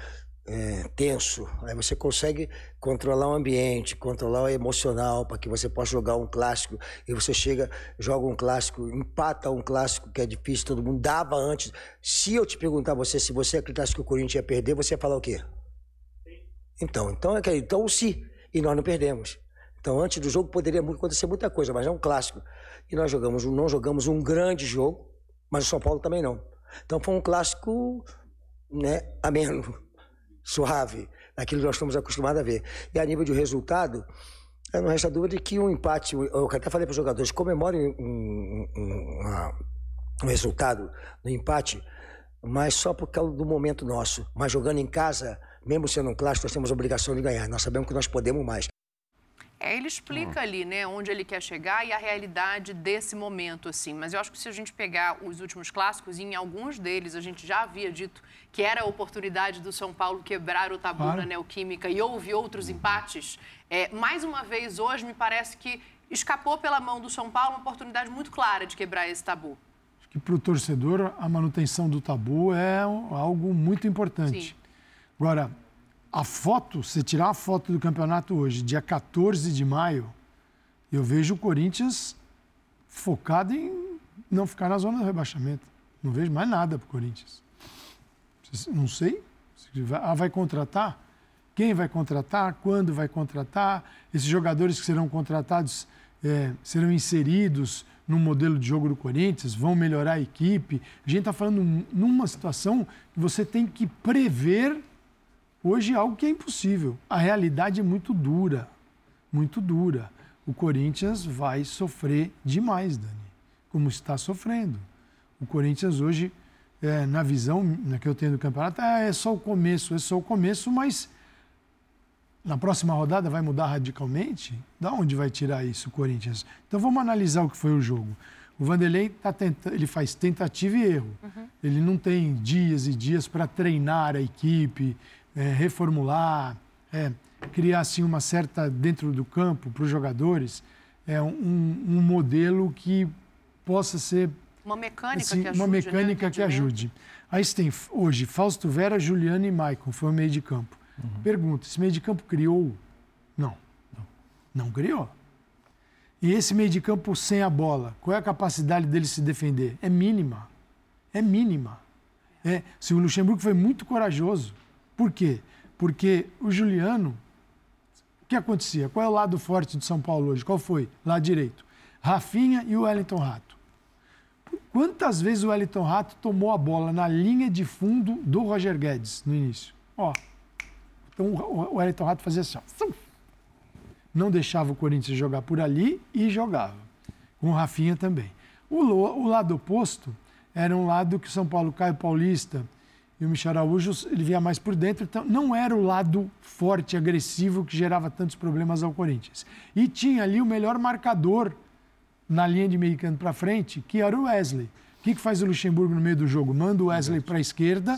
Speaker 6: é, tenso. Aí você consegue controlar o ambiente, controlar o emocional, para que você possa jogar um clássico. E você chega, joga um clássico, empata um clássico que é difícil, todo mundo dava antes. Se eu te perguntar você se você acreditasse que o Corinthians ia perder, você ia falar o quê? Então, então, é então se. E nós não perdemos. Então, antes do jogo poderia acontecer muita coisa, mas é um clássico. E nós jogamos, não jogamos um grande jogo, mas o São Paulo também não. Então foi um clássico, né, ameno, suave. naquilo que nós estamos acostumados a ver. E a nível de resultado, não resta dúvida de que um empate, eu até falei para os jogadores, comemorem um, um, um resultado no empate, mas só por causa do momento nosso. Mas jogando em casa, mesmo sendo um clássico, nós temos a obrigação de ganhar. Nós sabemos que nós podemos mais.
Speaker 1: É, ele explica ali, né, onde ele quer chegar e a realidade desse momento, assim. Mas eu acho que se a gente pegar os últimos clássicos, e em alguns deles a gente já havia dito que era a oportunidade do São Paulo quebrar o tabu claro. na Neoquímica e houve outros empates. É, mais uma vez, hoje, me parece que escapou pela mão do São Paulo uma oportunidade muito clara de quebrar esse tabu.
Speaker 2: Acho que para o torcedor a manutenção do tabu é algo muito importante. Sim. Agora, a foto, se tirar a foto do campeonato hoje, dia 14 de maio, eu vejo o Corinthians focado em não ficar na zona do rebaixamento. Não vejo mais nada para o Corinthians. Não sei. Ah, vai contratar? Quem vai contratar? Quando vai contratar? Esses jogadores que serão contratados é, serão inseridos no modelo de jogo do Corinthians? Vão melhorar a equipe? A gente está falando numa situação que você tem que prever Hoje é algo que é impossível. A realidade é muito dura, muito dura. O Corinthians vai sofrer demais, Dani, como está sofrendo. O Corinthians hoje, é, na visão né, que eu tenho do campeonato, é, é só o começo, é só o começo, mas na próxima rodada vai mudar radicalmente? Da onde vai tirar isso o Corinthians? Então vamos analisar o que foi o jogo. O Vanderlei tá tenta, ele faz tentativa e erro. Uhum. Ele não tem dias e dias para treinar a equipe, é, reformular, é, criar assim uma certa dentro do campo para os jogadores, é um, um, modelo que possa ser
Speaker 1: uma mecânica assim, que ajude.
Speaker 2: Uma mecânica né, que ajude. Aí você tem hoje Fausto Vera, Juliano e Maicon, foi o meio de campo. Uhum. Pergunta: esse meio de campo criou? Não. Não, não criou. E esse meio de campo sem a bola, qual é a capacidade dele se defender? É mínima. É mínima. É, se o Luxemburgo foi muito corajoso. Por quê? Porque o Juliano, o que acontecia? Qual é o lado forte de São Paulo hoje? Qual foi? Lado direito. Rafinha e o Wellington Rato. Quantas vezes o Wellington Rato tomou a bola na linha de fundo do Roger Guedes no início? Ó, então o Wellington Rato fazia assim, ó, não deixava o Corinthians jogar por ali e jogava. Com o Rafinha também. O, o lado oposto era um lado que o São Paulo, Caio Paulista e o Michel Araújo ele vinha mais por dentro, então não era o lado forte, agressivo que gerava tantos problemas ao Corinthians. E tinha ali o melhor marcador na linha de meio campo para frente, que era o Wesley. O que, que faz o Luxemburgo no meio do jogo? Manda o Wesley para a esquerda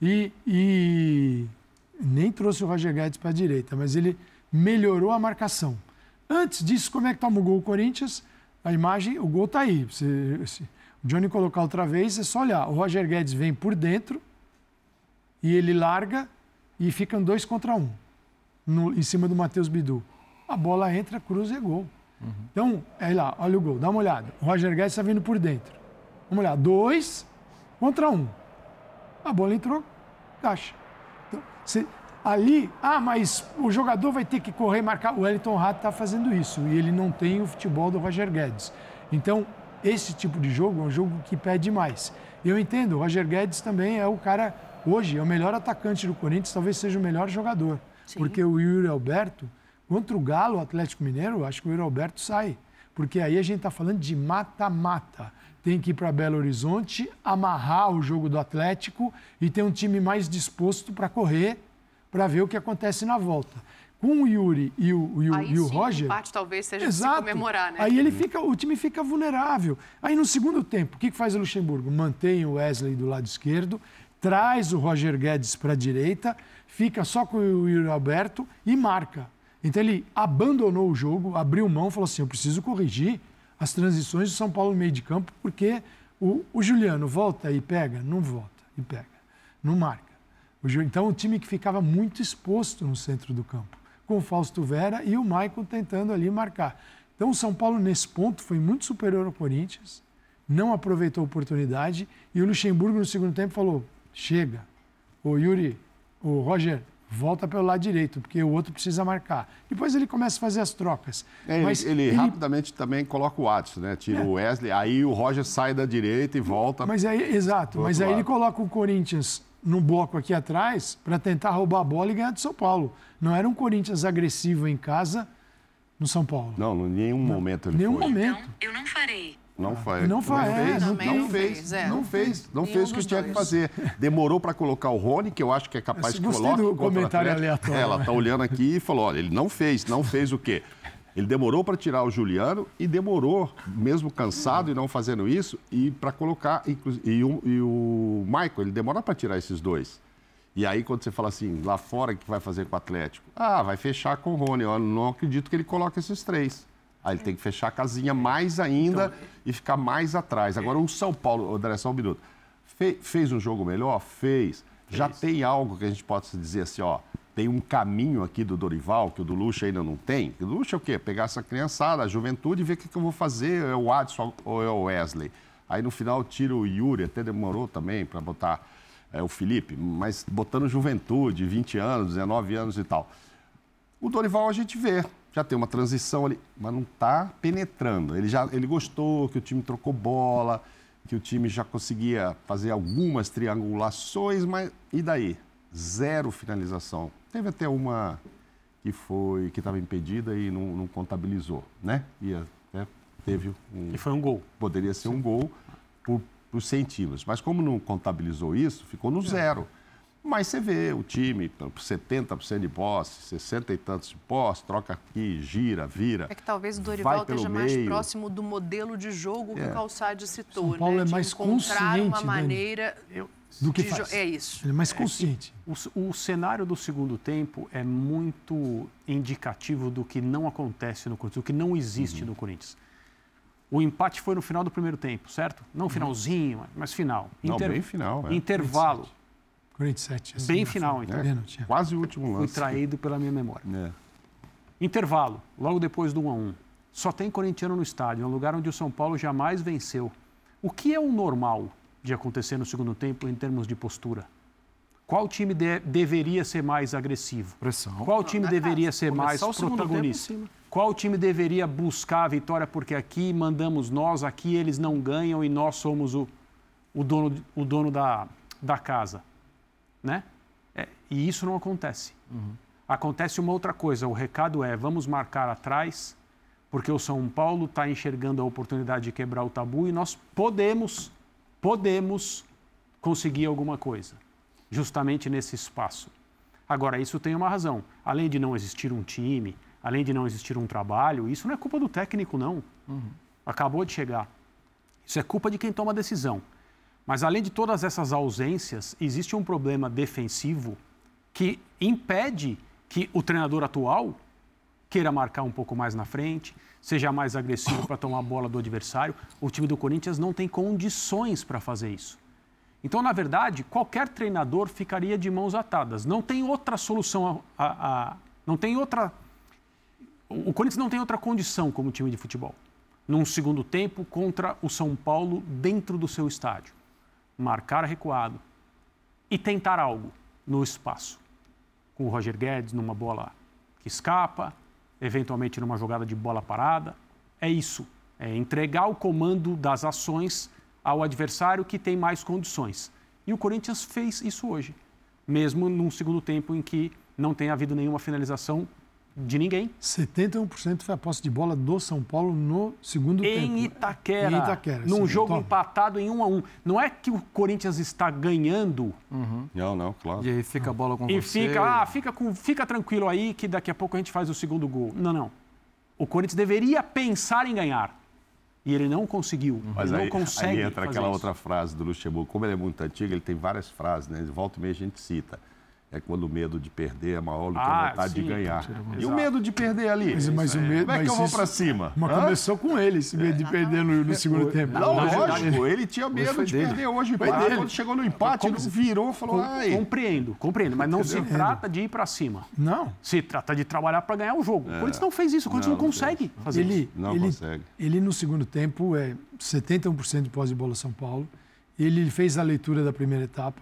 Speaker 2: e, e, nem trouxe o Roger Guedes para a direita, mas ele melhorou a marcação. Antes disso, como é que toma o gol o Corinthians? A imagem, o gol está aí. Se, se o Johnny colocar outra vez, é só olhar. O Roger Guedes vem por dentro, e ele larga e ficam dois contra um no, em cima do Matheus Bidu. A bola entra, cruza e é gol. Uhum. Então, é lá, olha o gol, dá uma olhada. O Roger Guedes está vindo por dentro. Vamos olhar, dois contra um. A bola entrou, caixa. Então, ali, ah, mas o jogador vai ter que correr e marcar. O Wellington Rato está fazendo isso e ele não tem o futebol do Roger Guedes. Então, esse tipo de jogo é um jogo que pede mais. Eu entendo, o Roger Guedes também é o cara hoje é o melhor atacante do Corinthians, talvez seja o melhor jogador. Sim. Porque o Yuri Alberto, contra o Galo, o Atlético Mineiro, acho que o Yuri Alberto sai. Porque aí a gente está falando de mata-mata. Tem que ir para Belo Horizonte, amarrar o jogo do Atlético e ter um time mais disposto para correr, para ver o que acontece na volta. Com o Yuri e o, o,
Speaker 1: aí,
Speaker 2: e o
Speaker 1: sim,
Speaker 2: Roger.
Speaker 1: O empate talvez seja exato, se comemorar, né?
Speaker 2: Aí ele fica, o time fica vulnerável. Aí no segundo tempo, o que faz o Luxemburgo? Mantém o Wesley do lado esquerdo, traz o Roger Guedes para a direita, fica só com o Yuri Alberto e marca. Então ele abandonou o jogo, abriu mão, falou assim: eu preciso corrigir as transições do São Paulo no meio de campo, porque o, o Juliano volta e pega? Não volta e pega, não marca. O, então o time que ficava muito exposto no centro do campo, com o Fausto Vera e o Maicon tentando ali marcar. Então o São Paulo, nesse ponto, foi muito superior ao Corinthians, não aproveitou a oportunidade e o Luxemburgo, no segundo tempo, falou: chega. O Yuri, o Roger, volta pelo lado direito, porque o outro precisa marcar. Depois ele começa a fazer as trocas.
Speaker 5: É, Mas ele, ele, rapidamente também coloca o Adson, né? Tira é. o Wesley, aí o Roger sai da direita e volta.
Speaker 2: Mas aí, exato, mas aí lado. ele coloca o Corinthians no bloco aqui atrás para tentar roubar a bola e ganhar do São Paulo. Não era um Corinthians agressivo em casa no São Paulo.
Speaker 5: Não, em nenhum momento ele
Speaker 2: Nenhum
Speaker 5: foi.
Speaker 2: momento.
Speaker 7: Então, eu não farei.
Speaker 5: Não faz.
Speaker 2: Não faz, é,
Speaker 5: fez,
Speaker 2: não
Speaker 5: não,
Speaker 1: não
Speaker 5: fez,
Speaker 1: fez, é.
Speaker 5: não fez, não
Speaker 1: Nenhum
Speaker 5: fez o que tinha
Speaker 1: dois.
Speaker 5: que fazer. Demorou para colocar o Rony, que eu acho que é capaz de colocar.
Speaker 2: do comentário aleatório,
Speaker 5: É, Ela
Speaker 2: né?
Speaker 5: tá olhando aqui e falou, olha, ele não fez, não fez o quê? Ele demorou para tirar o Juliano e demorou, mesmo cansado e não fazendo isso, e para colocar e o, e o Michael, ele demora para tirar esses dois. E aí, quando você fala assim, lá fora, o que vai fazer com o Atlético? Ah, vai fechar com o Rony. Eu não acredito que ele coloque esses três. Aí ele tem que fechar a casinha mais ainda e ficar mais atrás. Agora, o São Paulo, André, só um minuto. Fe- fez um jogo melhor? Fez. Já tem algo que a gente possa dizer assim, ó. Tem um caminho aqui do Dorival, que o do Lucha ainda não tem. O do Lucha é o quê? Pegar essa criançada, a juventude e ver o que, que eu vou fazer. É o Adson ou é o Wesley? Aí no final tira o Yuri, até demorou também para botar é, o Felipe, mas botando juventude, 20 anos, 19 anos e tal. O Dorival a gente vê, já tem uma transição ali, mas não está penetrando. Ele já ele gostou que o time trocou bola, que o time já conseguia fazer algumas triangulações, mas e daí? Zero finalização. Teve até uma que foi que estava impedida e não, não contabilizou, né? E até teve um
Speaker 3: E foi um gol.
Speaker 5: poderia ser um gol por, por centímetros. Mas como não contabilizou isso, ficou no zero. Mas você vê o time, 70% de posse, 60 e tantos de posse, troca aqui, gira, vira.
Speaker 1: É que talvez o Dorival esteja mais
Speaker 5: meio.
Speaker 1: próximo do modelo de jogo que
Speaker 5: É.
Speaker 1: o Calçade citou,
Speaker 2: São Paulo
Speaker 1: né?
Speaker 2: é
Speaker 1: de
Speaker 2: mais
Speaker 1: encontrar uma
Speaker 2: consciente, Dani.
Speaker 1: maneira
Speaker 2: Do que
Speaker 1: de
Speaker 2: faz.
Speaker 1: É isso.
Speaker 2: Ele é mais consciente.
Speaker 3: O, c- o cenário do segundo tempo é muito indicativo do que não acontece no Corinthians, do que não existe no Corinthians. O empate foi no final do primeiro tempo, certo? Não finalzinho, mas final.
Speaker 5: Não, bem final, é.
Speaker 3: Intervalo,
Speaker 2: 47. assim,
Speaker 3: bem
Speaker 2: na
Speaker 3: final, então.
Speaker 2: Tia?
Speaker 5: Quase o último
Speaker 3: Fui
Speaker 5: lance.
Speaker 3: traído pela minha memória.
Speaker 5: É.
Speaker 3: Intervalo, logo depois do 1 a 1. Só tem corintiano no estádio, é um lugar onde o São Paulo jamais venceu. O que é o normal de acontecer no segundo tempo em termos de postura? Qual time de- deveria ser mais agressivo?
Speaker 4: Pressão.
Speaker 3: Qual time
Speaker 1: na
Speaker 3: deveria
Speaker 1: casa.
Speaker 3: ser mais
Speaker 4: Começar o segundo tempo em
Speaker 3: protagonista?
Speaker 4: cima.
Speaker 3: Qual time deveria buscar a vitória porque aqui mandamos nós, aqui eles não ganham e nós somos o, o dono, o dono da, da casa? Né? É, e isso não acontece. Acontece uma outra coisa. O recado é: vamos marcar atrás, porque o São Paulo está enxergando a oportunidade de quebrar o tabu e nós podemos, podemos conseguir alguma coisa, justamente nesse espaço. Agora, isso tem uma razão. Além de não existir um time, além de não existir um trabalho, isso não é culpa do técnico, não. Acabou de chegar. Isso é culpa de quem toma a decisão. Mas além de todas essas ausências, existe um problema defensivo que impede que o treinador atual queira marcar um pouco mais na frente, seja mais agressivo para tomar a bola do adversário. O time do Corinthians não tem condições para fazer isso. Então, na verdade, qualquer treinador ficaria de mãos atadas. Não tem outra solução, a, a- a- não tem outra. O Corinthians não tem outra condição como time de futebol. Num segundo tempo contra o São Paulo dentro do seu estádio. Marcar recuado e tentar algo no espaço. Com o Roger Guedes numa bola que escapa, eventualmente numa jogada de bola parada. É isso. É entregar o comando das ações ao adversário que tem mais condições. E o Corinthians fez isso hoje, mesmo num segundo tempo em que não tem havido nenhuma finalização de ninguém.
Speaker 2: 71% foi a posse de bola do São Paulo no segundo
Speaker 3: Em
Speaker 2: tempo.
Speaker 3: Itaquera,
Speaker 2: Em Itaquera,
Speaker 3: num jogo
Speaker 2: toma.
Speaker 3: empatado em 1 a 1. Não é que o Corinthians está ganhando
Speaker 5: Não, não, claro.
Speaker 4: E aí fica a bola com
Speaker 3: e
Speaker 4: você.
Speaker 3: fica, ah, fica, com, fica tranquilo aí que daqui a pouco a gente faz o segundo gol. Não, não. O Corinthians deveria pensar em ganhar. E ele não conseguiu.
Speaker 5: Mas
Speaker 3: ele
Speaker 5: aí,
Speaker 3: não consegue.
Speaker 5: aí entra
Speaker 3: fazer
Speaker 5: aquela
Speaker 3: isso.
Speaker 5: outra frase do Luxemburgo. Como ele é muito antigo, ele tem várias frases, né? De volta e meia a gente cita. É quando o medo de perder é maior do que
Speaker 3: Ah,
Speaker 5: a vontade
Speaker 3: sim.
Speaker 5: de ganhar. E o medo de perder ali?
Speaker 2: Mas, mas o medo,
Speaker 5: Como é que
Speaker 2: mas
Speaker 5: eu vou pra cima?
Speaker 2: Mas
Speaker 5: Hã?
Speaker 2: começou com ele, esse medo de perder no, no segundo tempo.
Speaker 5: Não,
Speaker 3: verdade,
Speaker 5: lógico, ele tinha medo de
Speaker 4: dele.
Speaker 5: perder hoje.
Speaker 2: Foi dele.
Speaker 5: Quando chegou no empate, ele virou e falou,
Speaker 3: Com-
Speaker 5: ai...
Speaker 3: Compreendo, compreendo. Mas não se trata de ir para cima.
Speaker 2: Não.
Speaker 3: Se trata de trabalhar para ganhar o jogo. O Corinthians não fez isso. O Corinthians não,
Speaker 5: Não, não
Speaker 3: consegue fazer
Speaker 2: Ele,
Speaker 3: isso.
Speaker 5: Não
Speaker 2: ele,
Speaker 5: consegue.
Speaker 2: ele no segundo tempo é 71% de pós de bola São Paulo. Ele fez a leitura da primeira etapa,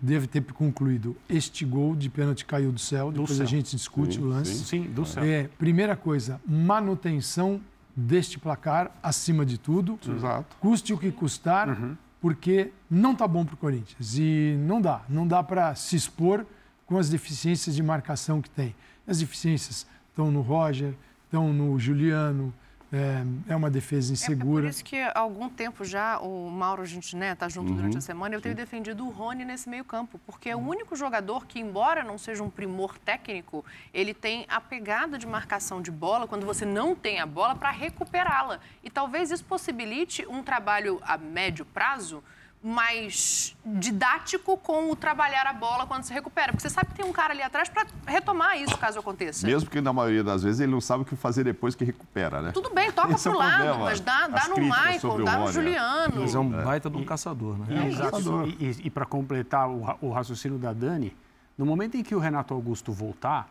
Speaker 2: deve ter concluído este gol de pênalti caiu do céu, depois
Speaker 3: céu.
Speaker 2: a gente discute
Speaker 5: Sim,
Speaker 2: o lance.
Speaker 3: Sim, do céu.
Speaker 2: É, primeira coisa, manutenção deste placar acima de tudo.
Speaker 5: Exato.
Speaker 2: Custe o que custar, porque não tá bom para o Corinthians. E não dá. Não dá para se expor com as deficiências de marcação que tem. As deficiências estão no Roger, estão no Juliano, é, é, uma defesa insegura. É,
Speaker 1: por isso que há algum tempo já o Mauro, a gente né, tá junto uhum. durante a semana, eu tenho Sim. defendido o Rony nesse meio campo, porque é o único jogador que, embora não seja um primor técnico, ele tem a pegada de marcação de bola, quando você não tem a bola, para recuperá-la. E talvez isso possibilite um trabalho a médio prazo mais didático com o trabalhar a bola quando se recupera. Porque você sabe que tem um cara ali atrás para retomar isso caso aconteça.
Speaker 5: Mesmo que na maioria das vezes ele não sabe o que fazer depois que recupera, né?
Speaker 1: Tudo bem, toca Esse pro é lado, problema. mas dá, dá no Michael, dá no Juliano.
Speaker 4: Mas é um baita de um caçador, né?
Speaker 3: É, exato. E, e, e para completar o, o raciocínio da Dani, no momento em que o Renato Augusto voltar,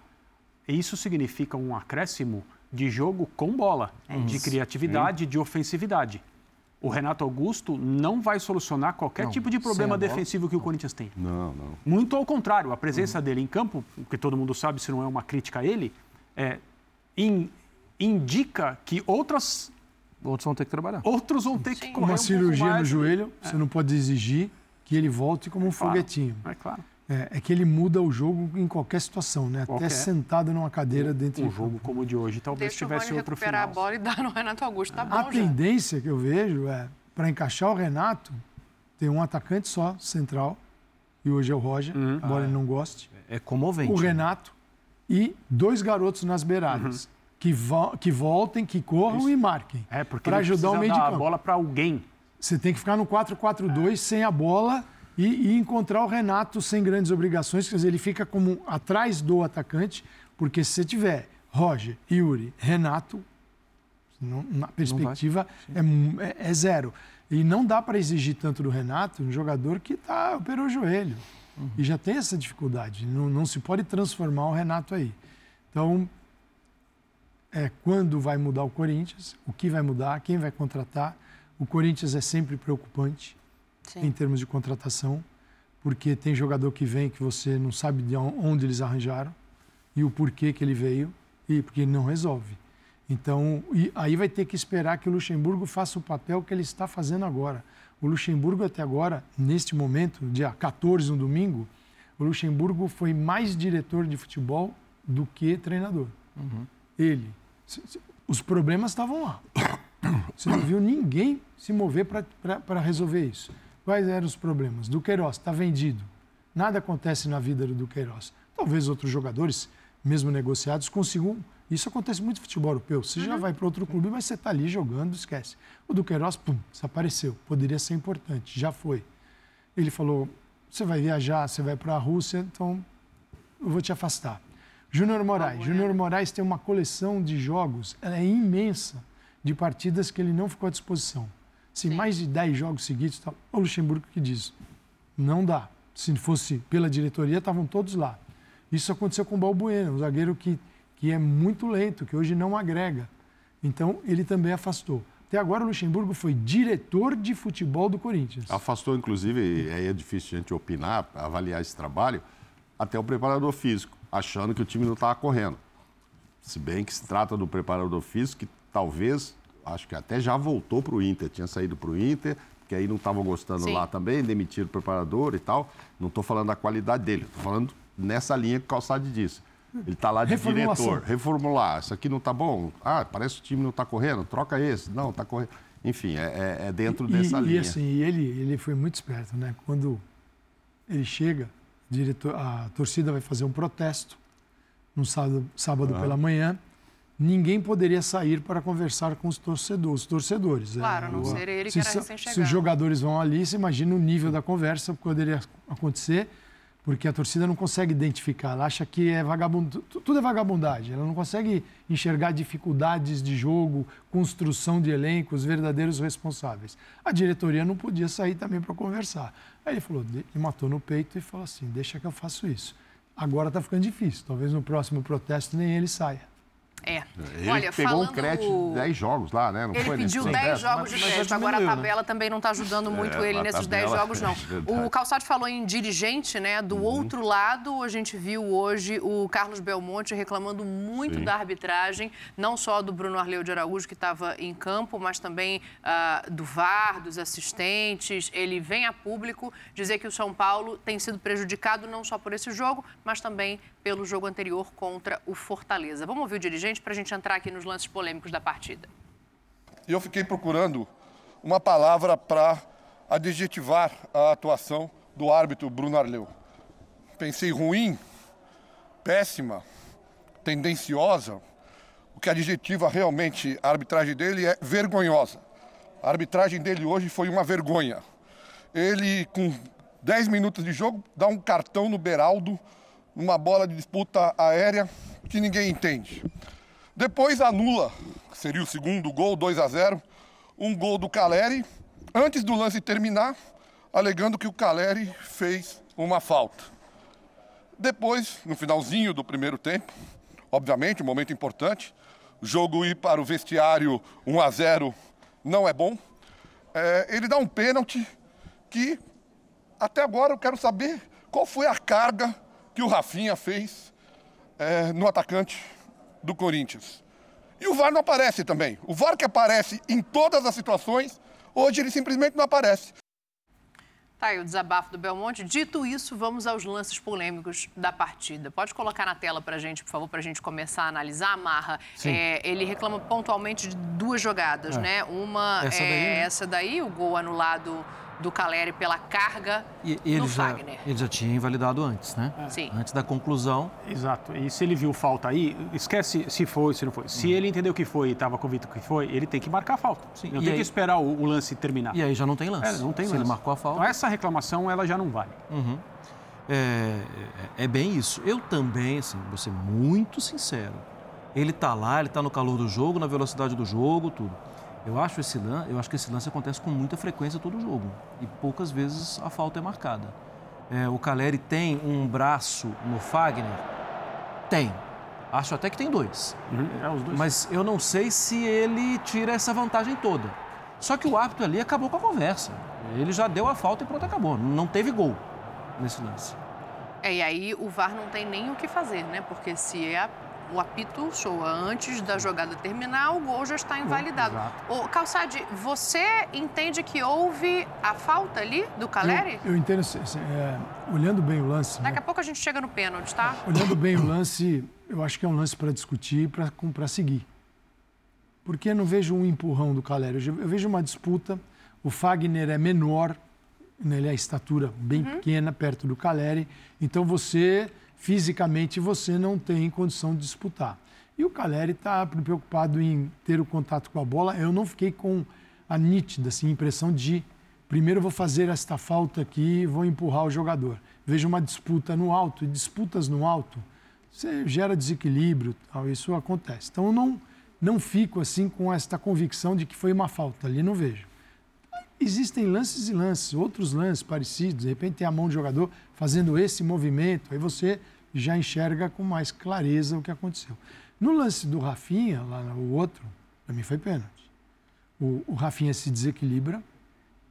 Speaker 3: isso significa um acréscimo de jogo com bola, é de criatividade, de ofensividade o Renato Augusto não vai solucionar qualquer não, tipo de problema defensivo que o Corinthians tem.
Speaker 5: Não, não.
Speaker 3: Muito ao contrário, a presença uhum. dele em campo, que todo mundo sabe se não é uma crítica a ele, é, in, indica que outras.
Speaker 4: Outros vão ter que trabalhar.
Speaker 3: Outros vão ter Sim. que correr.
Speaker 2: Uma
Speaker 3: um
Speaker 2: cirurgia no joelho, é. você não pode exigir que ele volte como um é claro, foguetinho.
Speaker 3: É claro.
Speaker 2: É, é, que ele muda o jogo em qualquer situação, né? Qualquer. Até sentado numa cadeira dentro
Speaker 3: um de jogo como o de hoje talvez
Speaker 1: Deixa
Speaker 3: tivesse outro final.
Speaker 1: recuperar a bola e dar no Renato Augusto, tá bom
Speaker 2: A
Speaker 1: já.
Speaker 2: tendência que eu vejo é, para encaixar o Renato, tem um atacante só, central, e hoje é o Roger, uhum. embora ah, ele não goste.
Speaker 4: É comovente.
Speaker 2: O né? Renato e dois garotos nas beiradas. Uhum. Que, vo que voltem, que corram Isso. e marquem.
Speaker 3: É, porque para ajudar o meio de campo. a bola para alguém.
Speaker 2: Você tem que ficar no 4-4-2 é. sem a bola e, e, encontrar o Renato sem grandes obrigações, quer dizer, ele fica como atrás do atacante, porque se você tiver Roger, Yuri, Renato, não, na perspectiva é, é, é, zero. E não dá para exigir tanto do Renato, um jogador que tá, operou o joelho. Uhum. E já tem essa dificuldade. Não, não se pode transformar o Renato aí. Então, é quando vai mudar o Corinthians, o que vai mudar, quem vai contratar. O Corinthians é sempre preocupante. Sim. em termos de contratação, porque tem jogador que vem que você não sabe de onde eles arranjaram e o porquê que ele veio e porque ele não resolve. Então, aí vai ter que esperar que o Luxemburgo faça o papel que ele está fazendo agora. O Luxemburgo até agora, neste momento, dia 14, no domingo, o Luxemburgo foi mais diretor de futebol do que treinador. Uhum. Ele. Os problemas estavam lá. Você não viu ninguém se mover para resolver isso. Quais eram os problemas? Duqueiroz está vendido. Nada acontece na vida do Duqueiroz. Talvez outros jogadores, mesmo negociados, consigam. Isso acontece muito no futebol europeu. Você uhum. já vai para outro clube, mas você está ali jogando, esquece. O Duqueiroz, pum, desapareceu. Poderia ser importante, já foi. Ele falou: você vai viajar, você vai para a Rússia, então eu vou te afastar. Júnior Moraes. Júnior Moraes tem uma coleção de jogos, ela é imensa, de partidas que ele não ficou à disposição se mais de 10 jogos seguidos, tá, o Luxemburgo que diz, não dá. Se fosse pela diretoria, estavam todos lá. Isso aconteceu com o Balbuena, um zagueiro que, que é muito lento, que hoje não agrega. Então, ele também afastou. Até agora, o Luxemburgo foi diretor de futebol do Corinthians.
Speaker 5: Afastou, inclusive, aí é difícil a gente opinar, avaliar esse trabalho, até o preparador físico, achando que o time não estava correndo. Se bem que se trata do preparador físico, que talvez acho que até já voltou para o Inter, tinha saído para o Inter, que aí não estavam gostando Sim. lá também, demitiram o preparador e tal. Não estou falando da qualidade dele, estou falando nessa linha que o Calçade disse. Ele está lá de diretor, reformular. Isso aqui não está bom? Ah, parece que o time não está correndo, troca esse. Não, está correndo. Enfim, é, é, é dentro
Speaker 2: e,
Speaker 5: dessa
Speaker 2: e,
Speaker 5: linha.
Speaker 2: E assim, ele, ele foi muito esperto, né? Quando ele chega, diretor, a torcida vai fazer um protesto no sábado, sábado ah. pela manhã ninguém poderia sair para conversar com os torcedores. Os torcedores
Speaker 1: claro, é, não ser ele que se, era recém
Speaker 2: Se os jogadores vão ali, você imagina o nível da conversa que poderia acontecer, porque a torcida não consegue identificar, ela acha que é vagabundo, tudo é vagabundagem, ela não consegue enxergar dificuldades de jogo, construção de elencos, verdadeiros responsáveis. A diretoria não podia sair também para conversar. Aí ele falou, ele matou no peito e falou assim, deixa que eu faço isso. Agora está ficando difícil, talvez no próximo protesto nem ele saia.
Speaker 1: É.
Speaker 5: Ele
Speaker 1: Olha,
Speaker 5: pegou
Speaker 1: falando...
Speaker 5: um crédito de 10 jogos lá, né? Não
Speaker 1: ele
Speaker 5: foi
Speaker 1: pediu
Speaker 5: nesse
Speaker 1: 10
Speaker 5: tempo?
Speaker 1: jogos de crédito. Agora a
Speaker 4: né?
Speaker 1: tabela também não está ajudando muito
Speaker 5: É,
Speaker 1: ele nesses 10
Speaker 5: tabela,
Speaker 1: jogos, não.
Speaker 5: é
Speaker 1: o Calçado falou em dirigente, né? Do
Speaker 5: Uhum.
Speaker 1: outro lado, a gente viu hoje o Carlos Belmonte reclamando muito
Speaker 5: Sim.
Speaker 1: da arbitragem, não só do Bruno Arleu de Araújo, que estava em campo, mas também ah, do VAR, dos assistentes. Ele vem a público dizer que o São Paulo tem sido prejudicado não só por esse jogo, mas também pelo jogo anterior contra o Fortaleza. Vamos ouvir o dirigente para a gente entrar aqui nos lances polêmicos da partida.
Speaker 7: Eu fiquei procurando uma palavra para adjetivar a atuação do árbitro Bruno Arleu. Pensei ruim, péssima, tendenciosa. O que adjetiva realmente a arbitragem dele é vergonhosa. A arbitragem dele hoje foi uma vergonha. Ele, com 10 minutos de jogo, dá um cartão no Beraldo, numa bola de disputa aérea que ninguém entende. Depois anula, seria o segundo gol, 2 a 0, um gol do Caleri, antes do lance terminar, alegando que o Caleri fez uma falta. Depois, no finalzinho do primeiro tempo, obviamente, um momento importante, o jogo ir para o vestiário 1 a 0 não é bom. É, ele dá um pênalti que até agora eu quero saber qual foi a carga que o Rafinha fez é, no atacante do Corinthians. E o VAR não aparece também. O VAR que aparece em todas as situações, hoje ele simplesmente não aparece.
Speaker 1: Tá aí o desabafo do Belmonte. Dito isso, vamos aos lances polêmicos da partida. Pode colocar na tela pra gente, por favor, pra gente começar a analisar, Marra. É, ele reclama pontualmente de duas jogadas, né? Uma
Speaker 4: Essa
Speaker 1: é
Speaker 4: daí, né?
Speaker 1: essa daí, o gol anulado do Caleri pela carga
Speaker 4: E, e ele,
Speaker 1: no
Speaker 4: já,
Speaker 1: Fagner.
Speaker 4: ele já tinha invalidado antes, né?
Speaker 1: Sim.
Speaker 4: Antes da conclusão.
Speaker 3: Exato. E se ele viu falta aí, esquece se foi, se não foi. Se ele entendeu que foi e estava convicto que foi, ele tem que marcar a falta.
Speaker 4: Sim,
Speaker 3: Não
Speaker 4: e
Speaker 3: tem
Speaker 4: aí-
Speaker 3: que esperar o, o lance terminar.
Speaker 4: E aí já não tem lance.
Speaker 3: É, não tem
Speaker 4: Se
Speaker 3: lance.
Speaker 4: ele marcou a falta.
Speaker 3: Então, essa reclamação, ela já não vale.
Speaker 4: É, é, é bem isso. Eu também, assim, vou ser muito sincero. Ele tá lá, ele tá no calor do jogo, na velocidade do jogo, tudo. Eu acho, esse lance, eu acho que esse lance acontece com muita frequência todo jogo. E poucas vezes a falta é marcada. É, o Caleri tem um braço no Fagner? Tem. Acho até que tem dois.
Speaker 3: É os dois.
Speaker 4: Mas eu não sei se ele tira essa vantagem toda. Só que o árbitro ali acabou com a conversa. Ele já deu a falta e pronto, acabou. Não teve gol nesse lance.
Speaker 1: É, e aí o VAR não tem nem o que fazer, né? Porque se é o apito soa antes da jogada terminar, o gol já está invalidado. Ô, Calçade, você entende que houve a falta ali do Caleri?
Speaker 2: Eu, eu entendo, assim, é, olhando bem o lance, né?
Speaker 1: Daqui a pouco a gente chega no pênalti, tá?
Speaker 2: olhando bem o lance, eu acho que é um lance para discutir e para seguir. Porque eu não vejo um empurrão do Caleri. Eu vejo uma disputa. O Fagner é menor, né, ele é a estatura bem pequena, perto do Caleri. Então você, fisicamente, você não tem condição de disputar. E o Caleri está preocupado em ter o contato com a bola. Eu não fiquei com a nítida assim, impressão de primeiro vou fazer esta falta aqui vou empurrar o jogador. Vejo uma disputa no alto, e disputas no alto, você gera desequilíbrio, tal, isso acontece. Então eu não, não fico assim com esta convicção de que foi uma falta ali, não vejo. Existem lances e lances, outros lances parecidos, de repente tem a mão do jogador fazendo esse movimento, aí você já enxerga com mais clareza o que aconteceu. No lance do Rafinha, lá no outro, para mim foi pênalti. O, o Rafinha se desequilibra,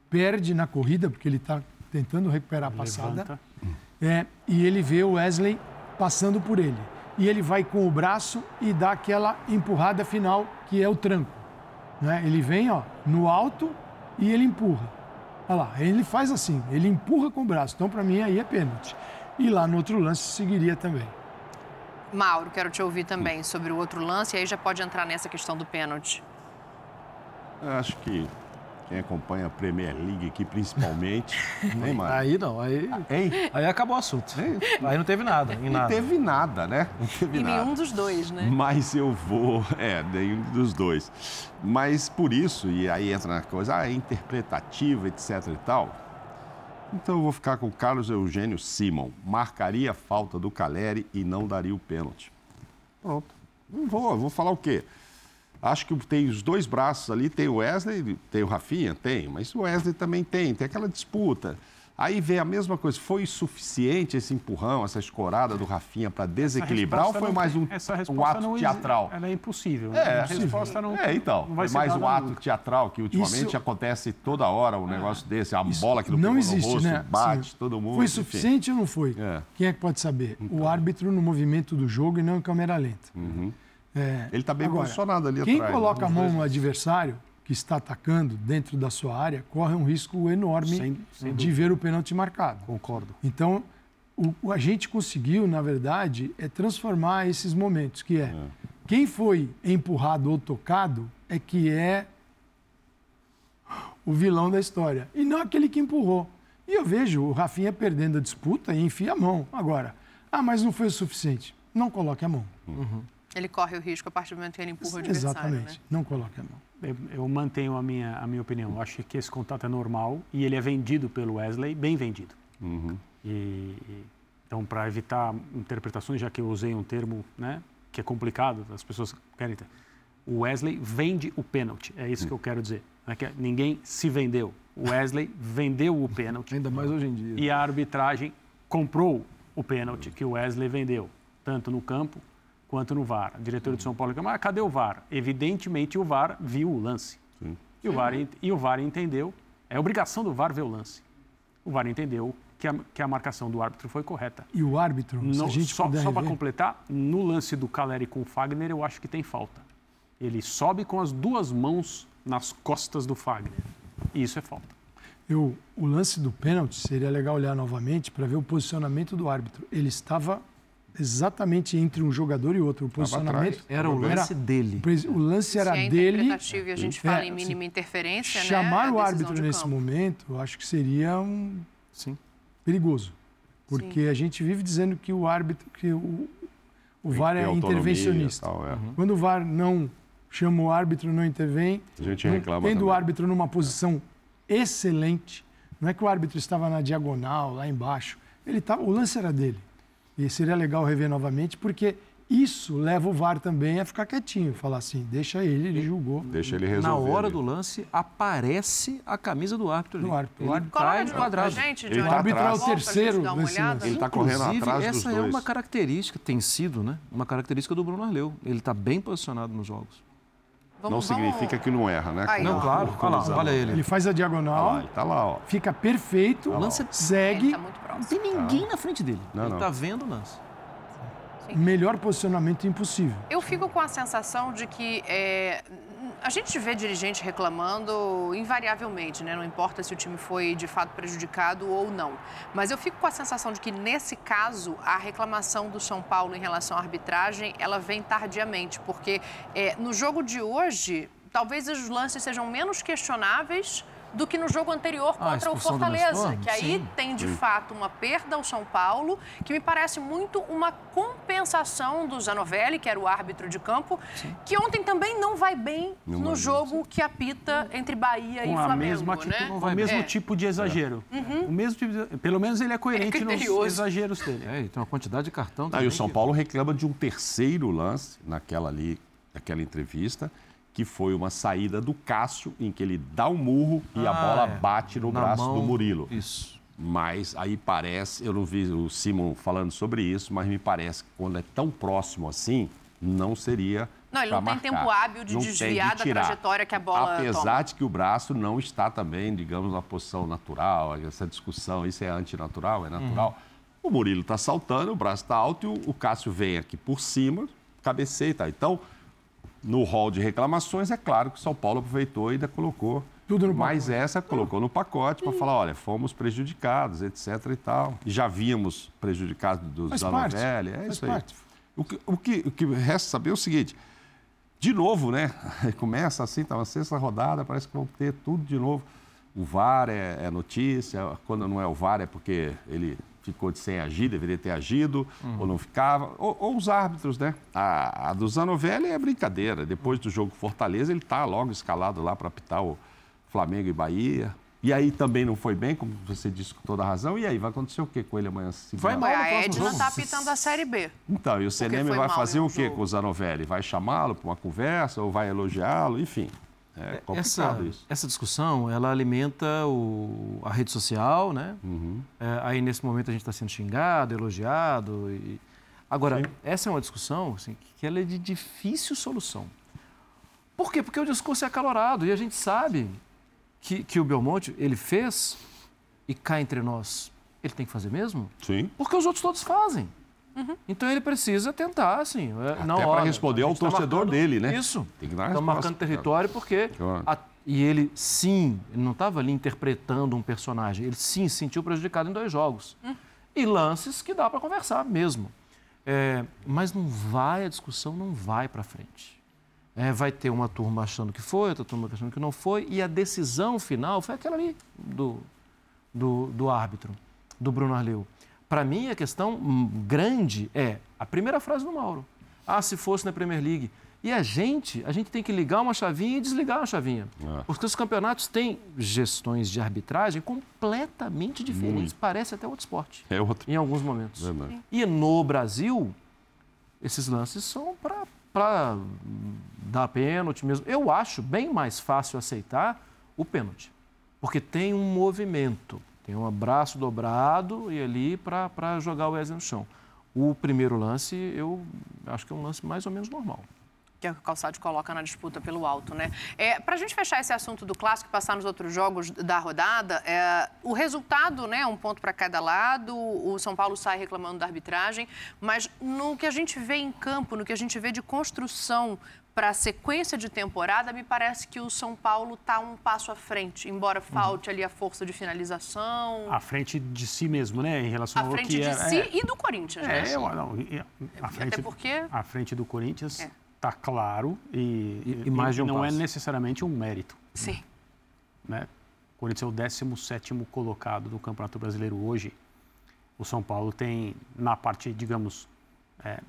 Speaker 2: perde na corrida, porque ele está tentando recuperar a passada, é, e ele vê o Wesley passando por ele. E ele vai com o braço e dá aquela empurrada final, que é o tranco. Né? Ele vem ó, no alto e ele empurra. Olha lá, ele faz assim, ele empurra com o braço. Então, para mim, aí é pênalti. E lá no outro lance seguiria também.
Speaker 1: Mauro, quero te ouvir também sobre o outro lance, e aí já pode entrar nessa questão do pênalti.
Speaker 5: Acho que quem acompanha a Premier League aqui, principalmente, nem mais.
Speaker 4: Aí não, aí,
Speaker 5: Hein?
Speaker 4: aí acabou o assunto. Aí não teve nada, em
Speaker 5: Não
Speaker 4: nada.
Speaker 5: teve nada, né? Não teve
Speaker 1: E
Speaker 5: nada.
Speaker 1: nenhum dos dois, né?
Speaker 5: Mas eu vou, é, nenhum dos dois. Mas por isso, e aí entra na coisa, ah, é interpretativa, etc e tal. Então eu vou ficar com o Carlos Eugênio Simon. Marcaria a falta do Caleri e não daria o pênalti. Pronto. Não vou, eu vou falar o quê? Acho que tem os dois braços ali, tem o Wesley, tem o Rafinha, tem, mas o Wesley também tem, tem aquela disputa. Aí vem a mesma coisa. Foi suficiente esse empurrão, essa escorada do Rafinha para desequilibrar ou foi mais um, um ato
Speaker 3: não,
Speaker 5: teatral?
Speaker 3: Ela é impossível. Né?
Speaker 5: É,
Speaker 3: a resposta não.
Speaker 5: É, então.
Speaker 3: Não vai
Speaker 5: mais um ato
Speaker 3: nunca.
Speaker 5: teatral que ultimamente
Speaker 2: Isso...
Speaker 5: acontece toda hora, um negócio desse, a bola que não,
Speaker 2: não existe,
Speaker 5: rosto,
Speaker 2: né?
Speaker 5: bate,
Speaker 2: Sim.
Speaker 5: todo mundo.
Speaker 2: Foi
Speaker 5: enfim.
Speaker 2: suficiente ou não foi?
Speaker 5: É.
Speaker 2: Quem é que pode saber? Então. O árbitro no movimento do jogo e não em câmera lenta.
Speaker 5: Uhum.
Speaker 2: É,
Speaker 5: Ele está bem
Speaker 2: agora,
Speaker 5: posicionado ali
Speaker 2: quem
Speaker 5: atrás.
Speaker 2: coloca
Speaker 5: né?
Speaker 2: a mão no adversário que está atacando dentro da sua área corre um risco enorme
Speaker 3: Sem- sem
Speaker 2: de ver o pênalti marcado.
Speaker 3: Concordo.
Speaker 2: Então, o, o- a gente conseguiu, na verdade, é transformar esses momentos, que é, quem foi empurrado ou tocado é que é o vilão da história, e não aquele que empurrou. E eu vejo o Rafinha perdendo a disputa e enfia a mão. Agora, ah, mas não foi o suficiente. Não coloque a mão.
Speaker 1: Ele corre o risco a partir do momento que ele empurra o adversário,
Speaker 2: Exatamente.
Speaker 1: né?
Speaker 2: Não coloque a mão.
Speaker 3: Eu, eu mantenho a minha, a minha opinião. Eu acho que esse contato é normal e ele é vendido pelo Wesley, bem vendido. E, e- então, para evitar interpretações, já que eu usei um termo né, que é complicado, as pessoas querem ter. O Wesley vende o pênalti, é isso que eu quero dizer. Não é que ninguém se vendeu. O Wesley vendeu o pênalti.
Speaker 4: Ainda mais hoje em dia.
Speaker 3: E a arbitragem comprou o pênalti que o Wesley vendeu, tanto no campo quanto no VAR. A diretora de São Paulo reclamou, ah, cadê o VAR? Evidentemente o VAR viu o lance. E, o VAR, e o VAR entendeu, é obrigação do VAR ver o lance. O VAR entendeu que a, que a marcação do árbitro foi correta.
Speaker 2: E o árbitro, se
Speaker 3: No-
Speaker 2: a gente
Speaker 3: só só para completar, no lance do Caleri com o Fagner, eu acho que tem falta. Ele sobe com as duas mãos nas costas do Fagner. E isso é falta.
Speaker 2: Eu, o lance do pênalti seria legal olhar novamente para ver o posicionamento do árbitro. Ele estava exatamente entre um jogador e outro. O posicionamento
Speaker 4: Era o lance dele.
Speaker 2: O lance era
Speaker 1: Se é
Speaker 2: dele.
Speaker 1: e a gente fala
Speaker 2: É,
Speaker 1: em mínima interferência, né?
Speaker 2: Chamar
Speaker 1: a
Speaker 2: o árbitro nesse
Speaker 1: campo.
Speaker 2: momento, eu acho que seria um
Speaker 4: Sim.
Speaker 2: perigoso. Porque a gente vive dizendo que o árbitro, que o, o VAR é intervencionista.
Speaker 5: tal, é.
Speaker 2: Quando o VAR não chama o árbitro, não intervém,
Speaker 5: A gente
Speaker 2: não-
Speaker 5: reclama
Speaker 2: tendo o
Speaker 5: também.
Speaker 2: árbitro numa posição excelente, não é que o árbitro estava na diagonal, lá embaixo, ele tava, o lance era dele. E seria legal rever novamente, porque isso leva o VAR também a ficar quietinho, falar assim, deixa ele, ele julgou.
Speaker 5: Deixa ele resolver.
Speaker 4: Na hora
Speaker 5: ali.
Speaker 4: do lance, aparece a camisa do árbitro.
Speaker 2: Do
Speaker 4: ali.
Speaker 2: árbitro.
Speaker 4: Ele
Speaker 2: O árbitro-
Speaker 1: Coloca
Speaker 4: tá enquadrado.
Speaker 1: gente,
Speaker 5: Ele
Speaker 1: Johnny,
Speaker 5: tá
Speaker 1: por
Speaker 5: atrás.
Speaker 2: É o terceiro nesse lance.
Speaker 5: Ele tá correndo atrás dos
Speaker 4: essa é
Speaker 5: dois.
Speaker 4: uma característica, tem sido, né? Uma característica do Bruno Arleu. Ele está bem posicionado nos jogos.
Speaker 5: Não
Speaker 1: Vamos-
Speaker 5: significa
Speaker 1: vamos-
Speaker 5: que não erra, né?
Speaker 1: Aí, ó.
Speaker 4: Claro, olha lá, olha ele.
Speaker 2: Ele faz a
Speaker 5: Olha
Speaker 2: diagonal,
Speaker 5: lá, ele tá lá, ó.
Speaker 2: fica perfeito,
Speaker 4: O lance é-
Speaker 2: segue,
Speaker 1: Ele tá muito
Speaker 4: Não tem ninguém na frente dele.
Speaker 5: Não,
Speaker 4: ele
Speaker 5: não.
Speaker 4: está vendo o lance.
Speaker 2: melhor posicionamento impossível.
Speaker 1: Eu fico com a sensação de que é, a gente vê dirigente reclamando invariavelmente, né? Não importa se o time foi de fato prejudicado ou não. Mas eu fico com a sensação de que nesse caso a reclamação do São Paulo em relação à arbitragem ela vem tardiamente, porque é, no jogo de hoje talvez os lances sejam menos questionáveis do que no jogo anterior
Speaker 4: Ah, a
Speaker 1: contra o
Speaker 4: expulsão do
Speaker 1: Fortaleza, que aí
Speaker 4: Sim.
Speaker 1: tem de fato uma perda ao São Paulo, que me parece muito uma compensação do Zanovelli, que era o árbitro de campo, que ontem também não vai bem
Speaker 5: Não
Speaker 1: no
Speaker 5: vai
Speaker 1: jogo que apita entre Bahia e
Speaker 3: com a
Speaker 1: Flamengo,
Speaker 3: mesma
Speaker 1: né?
Speaker 3: atitude, com
Speaker 4: vai
Speaker 3: o mesmo
Speaker 1: bem.
Speaker 3: tipo de exagero. O mesmo tipo de- pelo menos ele é coerente
Speaker 1: É
Speaker 3: nos exageros dele.
Speaker 4: É, e tem uma quantidade de cartão
Speaker 5: Não,
Speaker 4: também.
Speaker 5: e o São
Speaker 4: que-
Speaker 5: Paulo reclama de um terceiro lance naquela ali, naquela entrevista, que foi uma saída do Cássio, em que ele dá um murro e a
Speaker 4: Ah,
Speaker 5: bola
Speaker 4: é.
Speaker 5: bate no
Speaker 4: Na
Speaker 5: braço
Speaker 4: mão-
Speaker 5: do Murilo.
Speaker 4: Isso.
Speaker 5: Mas aí parece, eu não vi o Simon falando sobre isso, mas me parece que quando é tão próximo assim, não seria.
Speaker 1: Não, ele não tem
Speaker 5: marcar.
Speaker 1: tempo hábil de
Speaker 5: Não tem
Speaker 1: desviar da
Speaker 5: tirar.
Speaker 1: trajetória que a bola
Speaker 5: Apesar
Speaker 1: toma.
Speaker 5: de que o braço não está também, digamos, na posição natural, essa discussão, isso é antinatural, é natural.
Speaker 1: Uhum.
Speaker 5: O Murilo está saltando, o braço está alto e o, o Cássio vem aqui por cima, cabeceia e tal. Então, no hall de reclamações, é claro que o São Paulo aproveitou e ainda colocou.
Speaker 2: Tudo no
Speaker 5: Mas essa colocou no pacote para falar, olha, fomos prejudicados, etc e tal. E já vimos prejudicados do
Speaker 2: Faz parte,
Speaker 5: Zanovelli, é
Speaker 2: faz
Speaker 5: isso aí.
Speaker 2: parte.
Speaker 5: O que, o, que, o que resta saber é o seguinte, de novo, né? Começa assim, tá uma sexta rodada, parece que vão ter tudo de novo. O VAR é, é notícia, quando não é o VAR é porque ele ficou de sem agir, deveria ter agido, ou não ficava. Ou, ou os árbitros, né? A, a do Zanovelli é brincadeira. Depois do jogo Fortaleza, ele tá logo escalado lá para apitar o Flamengo e Bahia. E aí também não foi bem, como você disse com toda razão. E aí, vai acontecer o quê com ele amanhã?
Speaker 4: Vai
Speaker 5: segunda-
Speaker 4: mal.
Speaker 1: A Edna está apitando a Série B.
Speaker 5: então, e o CNM vai fazer o quê
Speaker 1: jogo.
Speaker 5: com o Zanovelli? Vai chamá-lo para uma conversa ou vai elogiá-lo? Enfim, É
Speaker 4: essa,
Speaker 5: isso.
Speaker 4: essa discussão, ela alimenta o, a rede social, né? Uhum. É, aí, nesse momento, a gente está sendo xingado, elogiado. E... Agora, Sim. essa é uma discussão assim, que ela é de difícil solução. Por quê? Porque o discurso é acalorado e a gente sabe que, que o Belmonte, ele fez e cá entre nós, ele tem que fazer mesmo?
Speaker 5: Sim.
Speaker 4: Porque os outros todos fazem. Uhum. Então ele precisa tentar, assim.
Speaker 5: É, Até não, para responder ao tá torcedor tá dele, né?
Speaker 4: Isso. Tem que dar Estão marcando território porque. A, e ele, sim, ele não estava ali interpretando um personagem. Ele, sim, se sentiu prejudicado em dois jogos. Hum. E lances que dá para conversar mesmo. É, mas não vai, a discussão não vai para frente. É, vai ter uma turma achando que foi, outra turma achando que não foi, e a decisão final foi aquela ali do, do, do árbitro, do Bruno Arleu. Para mim, a questão grande é a primeira frase do Mauro. Ah, se fosse na Premier League. E a gente, a gente tem que ligar uma chavinha e desligar uma chavinha. É. Porque os campeonatos têm gestões de arbitragem completamente diferentes. Muito. Parece até outro esporte.
Speaker 5: É outro.
Speaker 4: Em alguns momentos. É e no Brasil, esses lances são para dar pênalti mesmo. Eu acho bem mais fácil aceitar o pênalti. Porque tem um movimento. Tem um abraço dobrado e ali para jogar o Wesley no chão. O primeiro lance, eu acho que é um lance mais ou menos normal
Speaker 1: que o Calçado coloca na disputa pelo alto, né? É, Para a gente fechar esse assunto do clássico e passar nos outros jogos da rodada, é, o resultado, né, um ponto para cada lado, o São Paulo sai reclamando da arbitragem, mas no que a gente vê em campo, no que a gente vê de construção para a sequência de temporada, me parece que o São Paulo está um passo à frente, embora falte uhum. ali a força de finalização.
Speaker 3: À frente de si mesmo, né? Em relação
Speaker 1: à
Speaker 3: ao
Speaker 1: frente de
Speaker 3: é,
Speaker 1: si é, e do Corinthians,
Speaker 3: é, né? Eu, não, à frente, Até porque... À frente do Corinthians está é. claro e, e, e mais de um não é passo. é necessariamente um mérito.
Speaker 1: Sim.
Speaker 3: Né? O Corinthians é o 17 colocado do Campeonato Brasileiro hoje. O São Paulo tem, na parte, digamos, é,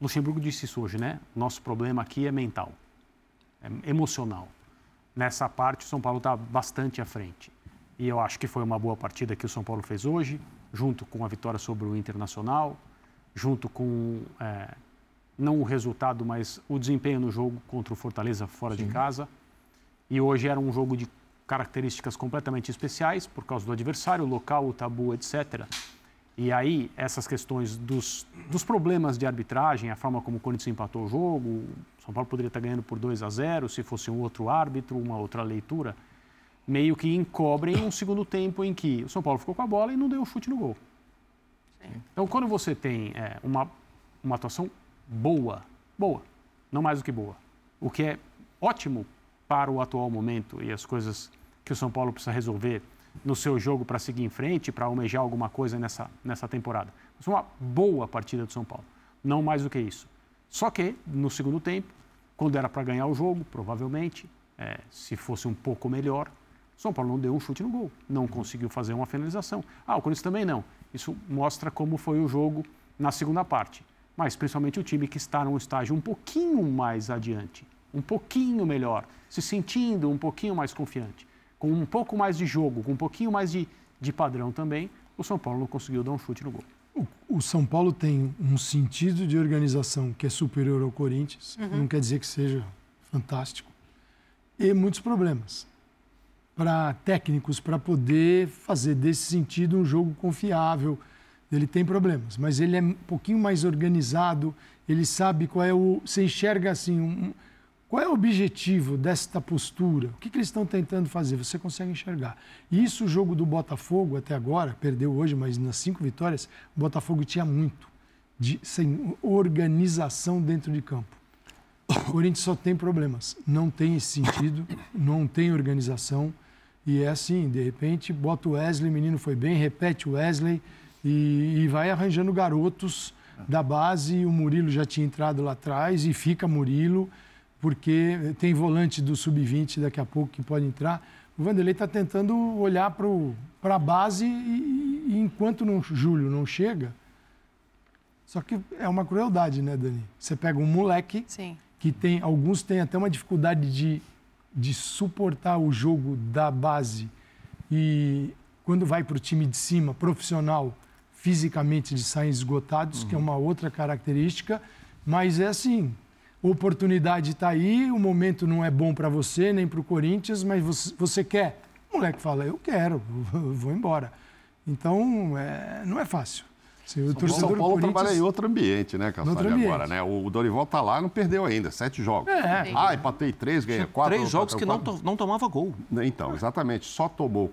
Speaker 3: Luxemburgo disse isso hoje, né? Nosso problema aqui é mental, é emocional. Nessa parte, o São Paulo está bastante à frente. E eu acho que foi uma boa partida que o São Paulo fez hoje, junto com a vitória sobre o Internacional, junto com, é, não o resultado, mas o desempenho no jogo contra o Fortaleza fora Sim. de casa. E hoje era um jogo de características completamente especiais, por causa do adversário, o local, o tabu, etc. E aí, essas questões dos, dos problemas de arbitragem, a forma como o Corinthians empatou o jogo, o São Paulo poderia estar ganhando por 2 a 0 se fosse um outro árbitro, uma outra leitura, meio que encobrem um segundo tempo em que o São Paulo ficou com a bola e não deu o chute no gol. Sim. Então, quando você tem é, uma, uma atuação boa, boa, não mais do que boa, o que é ótimo para o atual momento e as coisas que o São Paulo precisa resolver no seu jogo para seguir em frente, para almejar alguma coisa nessa, nessa temporada. Foi uma boa partida do São Paulo, não mais do que isso. Só que, no segundo tempo, quando era para ganhar o jogo, provavelmente, é, se fosse um pouco melhor, São Paulo não deu um chute no gol, não conseguiu fazer uma finalização. Ah, o Corinthians também não. Isso mostra como foi o jogo na segunda parte. Mas principalmente o time que está num estágio um pouquinho mais adiante, um pouquinho melhor, se sentindo um pouquinho mais confiante com um pouco mais de jogo, com um pouquinho mais de, de padrão também, o São Paulo não conseguiu dar um chute no gol.
Speaker 2: O, o São Paulo tem um sentido de organização que é superior ao Corinthians, uhum. não quer dizer que seja fantástico, e muitos problemas para técnicos para poder fazer desse sentido um jogo confiável. Ele tem problemas, mas ele é um pouquinho mais organizado, ele sabe qual é o. Você enxerga assim, um, qual é o objetivo desta postura? O que, que, eles estão tentando fazer? Você consegue enxergar. E isso, o jogo do Botafogo, até agora, perdeu hoje, mas nas cinco vitórias, o Botafogo tinha muito de sem organização dentro de campo. O Corinthians só tem problemas. Não tem esse sentido, não tem organização. E é assim, de repente, bota o Wesley, o menino foi bem, repete o Wesley e, e vai arranjando garotos da base. O Murilo já tinha entrado lá atrás e fica Murilo porque tem volante do sub-20 daqui a pouco que pode entrar. O Vanderlei está tentando olhar para a base e, e enquanto o Júlio não chega. Só que é uma crueldade, né, Dani? Você pega um moleque
Speaker 1: Sim.
Speaker 2: que tem. Alguns têm até uma dificuldade de, de suportar o jogo da base. E quando vai para o time de cima, profissional, fisicamente eles saem esgotados, uhum. que é uma outra característica. Mas é assim, oportunidade está aí, o momento não é bom para você, nem para o Corinthians, mas você, você, quer? O moleque fala, eu quero, vou embora. Então, é, não é fácil.
Speaker 5: Sim, o São, São Paulo trabalha em outro ambiente, né, Cassari, agora, né? O Dorival tá lá não perdeu ainda, sete jogos. É. Ah, empatei três, ganhei quatro.
Speaker 4: Três jogos que quatro. Não, não tomava gol.
Speaker 5: Então, exatamente. Só tomou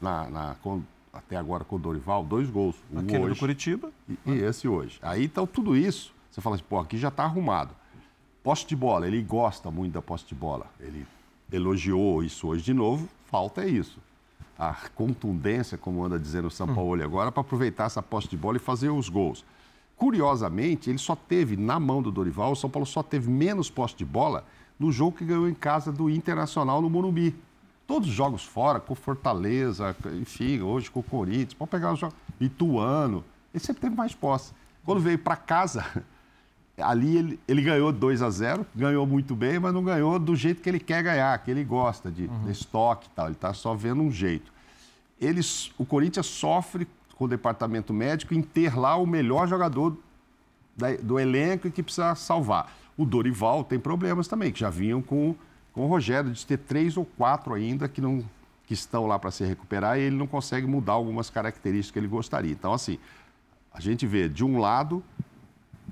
Speaker 5: na, na, com, até agora com o Dorival dois gols.
Speaker 4: Um Aquele hoje, do Curitiba.
Speaker 5: E, e, esse hoje. Aí, então, tudo isso, você fala assim, pô, aqui já tá arrumado. Poste de bola, ele gosta muito da poste de bola. Ele elogiou isso hoje de novo, falta é isso a contundência, como anda dizendo o São hum. Paulo agora, para aproveitar essa posse de bola e fazer os gols. Curiosamente, ele só teve, na mão do Dorival, o São Paulo só teve menos posse de bola no jogo que ganhou em casa do Internacional no Morumbi. Todos os jogos fora, com Fortaleza, enfim, hoje com o Corinthians, pode pegar os jogos. Ituano, ele sempre teve mais posse. Quando veio para casa, ali ele, ele, ganhou 2 a 0 ganhou muito bem, mas não ganhou do jeito que ele quer ganhar, que ele gosta de, uhum. de estoque e tal. Ele está só vendo um jeito. Eles, o Corinthians sofre com o departamento médico em ter lá o melhor jogador da, do elenco e que precisa salvar. O Dorival tem problemas também, que já vinham com, com o Rogério, de ter três ou quatro ainda que, não, que estão lá para se recuperar e ele não consegue mudar algumas características que ele gostaria. Então, assim, a gente vê, de um lado,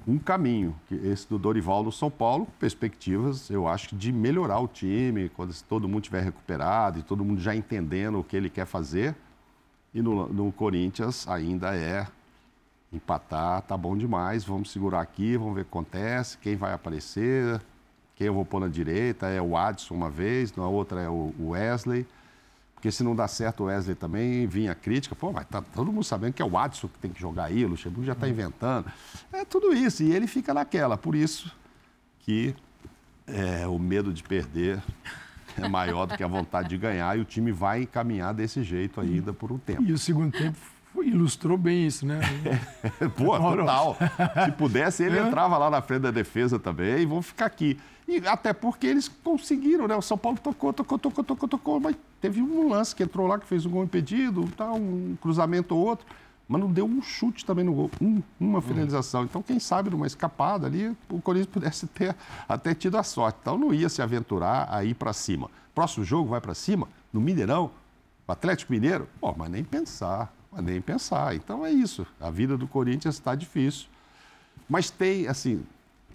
Speaker 5: um caminho, esse do Dorival no São Paulo, perspectivas, eu acho, de melhorar o time, quando todo mundo estiver recuperado e todo mundo já entendendo o que ele quer fazer. E no, no Corinthians ainda é empatar, tá bom demais, vamos segurar aqui, vamos ver o que acontece, quem vai aparecer, quem eu vou pôr na direita, é o Adson uma vez, na outra é o Wesley. Porque se não dá certo o Wesley também, vinha a crítica, pô, mas tá todo mundo sabendo que é o Adson que tem que jogar aí, o Luxemburgo já está hum. inventando. É tudo isso, e ele fica naquela. Por isso que é, o medo de perder é maior do que a vontade de ganhar e o time vai caminhar desse jeito ainda por um tempo.
Speaker 2: E o segundo tempo ilustrou bem isso, né?
Speaker 5: Pô, total. Se pudesse, ele é. entrava lá na frente da defesa também e vão ficar aqui. E até porque eles conseguiram, né? O São Paulo tocou, tocou, tocou, tocou, tocou, mas teve um lance que entrou lá que fez um gol impedido, tá, um cruzamento ou outro, mas não deu um chute também no gol, um, uma finalização. Então, quem sabe numa escapada ali, o Corinthians pudesse ter até tido a sorte. Então, não ia se aventurar a ir para cima. Próximo jogo vai para cima, no Mineirão, o Atlético Mineiro, pô, mas nem pensar, nem pensar. Então é isso. A vida do Corinthians está difícil. Mas tem, assim,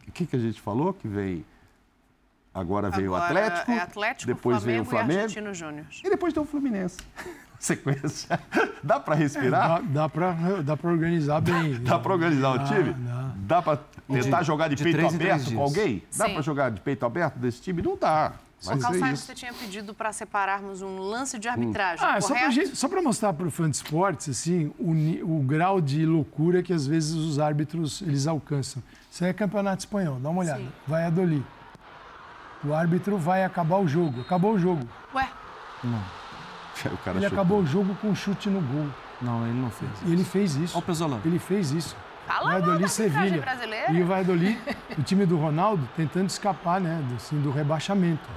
Speaker 5: o que, que a gente falou que vem Agora veio Agora o Atlético, é Atlético, depois Flamengo veio o Flamengo e, e depois deu o Fluminense. Sequência. Dá para respirar?
Speaker 2: É, dá, dá dá para organizar bem.
Speaker 5: dá para organizar dá, o time? Dá, dá para tentar de, jogar de, de peito aberto com alguém? Dá para jogar de peito aberto desse time? Não dá.
Speaker 1: Mas Só é você tinha pedido para separarmos um lance de arbitragem, hum. ah, correto?
Speaker 2: Só para mostrar para o fã de esportes, assim, o, o, grau de loucura que às vezes os árbitros eles alcançam. Isso é campeonato espanhol, dá uma olhada. Sim. Vai Adoli. O árbitro vai acabar o jogo. Acabou o jogo.
Speaker 1: Ué?
Speaker 2: Não. ele chutou. acabou o jogo com um chute no gol.
Speaker 4: Não, ele não fez
Speaker 2: isso. Ele fez isso.
Speaker 4: Olha o Pesolano.
Speaker 2: Ele fez isso.
Speaker 1: Fala Valladolid Sevilha.
Speaker 2: E o Valladolid, o time do Ronaldo, tentando escapar né, do, assim, do rebaixamento.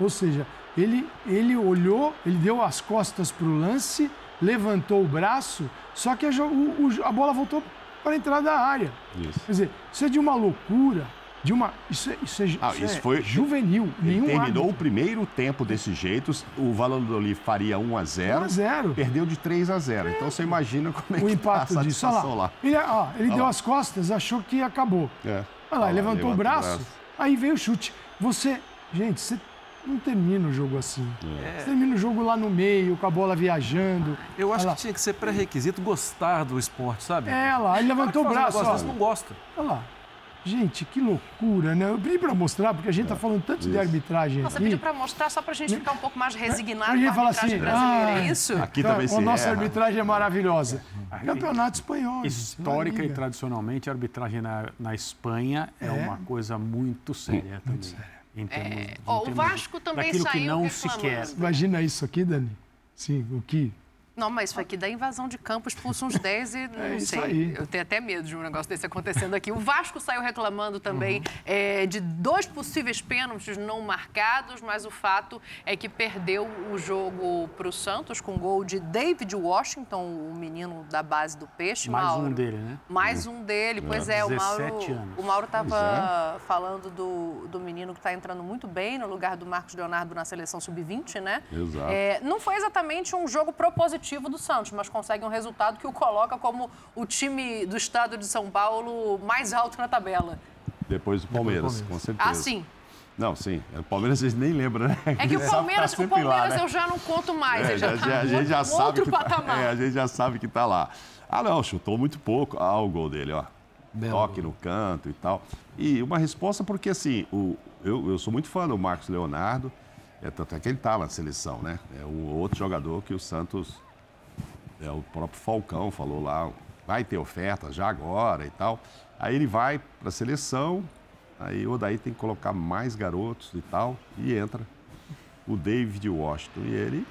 Speaker 2: Ou seja, ele, ele olhou, ele deu as costas para o lance, levantou o braço, só que a, o, a bola voltou para a entrada da área. Isso. Quer dizer, isso é de uma loucura de uma. Isso, é, isso, é, ah, isso, isso é foi juvenil. Nenhum
Speaker 5: terminou
Speaker 2: árbitro.
Speaker 5: o primeiro tempo desse jeito. O Valladolid faria 1 a 0 1
Speaker 2: a 0
Speaker 5: Perdeu de 3 a 0 Então você imagina como é
Speaker 2: o
Speaker 5: que
Speaker 2: impacto tá a disso. Olha lá. lá. Ele, ó, ele deu lá. as costas, achou que acabou. É. Olha lá, levantou o braço, o braço, aí veio o chute. Você. Gente, você não termina o jogo assim. É. Você termina o jogo lá no meio, com a bola viajando.
Speaker 4: Eu acho que tinha que ser pré-requisito gostar do esporte, sabe?
Speaker 2: É, lá, ele levantou o braço. Às
Speaker 4: vezes não gosta.
Speaker 2: Olha lá. Gente, que loucura, né? Eu pedi para mostrar, porque a gente está falando tanto isso. de arbitragem
Speaker 1: Você
Speaker 2: aqui.
Speaker 1: pediu para mostrar só para a gente né? ficar um pouco mais resignado
Speaker 2: a gente fala assim,
Speaker 1: brasileira, é ah, é isso?
Speaker 5: Aqui então, também se A
Speaker 2: nossa erra. arbitragem é maravilhosa. Campeonato espanhol.
Speaker 3: Histórica e tradicionalmente, a arbitragem na, na Espanha é, é, uma coisa muito séria muito também. Séria.
Speaker 1: Em termos, é, o Vasco também saiu
Speaker 3: que não se quer.
Speaker 2: Imagina isso aqui, Dani. Sim, o que
Speaker 1: Não, mas isso aqui dá invasão de campo, expulsa uns 10 e é não é sei. Aí. Eu tenho até medo de um negócio desse acontecendo aqui. O Vasco saiu reclamando também uhum. é, de dois possíveis pênaltis não marcados, mas o fato é que perdeu o jogo para o Santos com gol de David Washington, o menino da base do Peixe.
Speaker 3: Mais
Speaker 1: Mauro.
Speaker 3: um dele, né?
Speaker 1: Mais um dele, pois é. é o Mauro, anos. o Mauro estava é. falando do, do menino que está entrando muito bem no lugar do Marcos Leonardo na seleção sub-20, né?
Speaker 5: Exato. É,
Speaker 1: não foi exatamente um jogo propositivo positivo do Santos, mas consegue um resultado que o coloca como o time do estado de São Paulo mais alto na tabela.
Speaker 5: Depois do Palmeiras, com certeza.
Speaker 1: Ah, sim.
Speaker 5: Não, sim. O Palmeiras vocês nem lembram, né?
Speaker 1: É que o Palmeiras, tá o Palmeiras lá, né? eu já não conto mais. É, já, já, tá a gente já sabe outro
Speaker 5: que
Speaker 1: patamar.
Speaker 5: Tá, é, a gente já sabe que tá lá. Ah, não, chutou muito pouco. Ah, o gol dele, ó. Belo. Toque no canto e tal. E uma resposta porque, assim, o, eu, eu sou muito fã do Marcos Leonardo. É, tanto é que ele tá na seleção, né? É o outro jogador que o Santos é, o próprio Falcão falou lá, vai ter oferta já agora e tal. Aí ele vai para a seleção, aí o daí tem que colocar mais garotos e tal, e entra o David Washington. E ele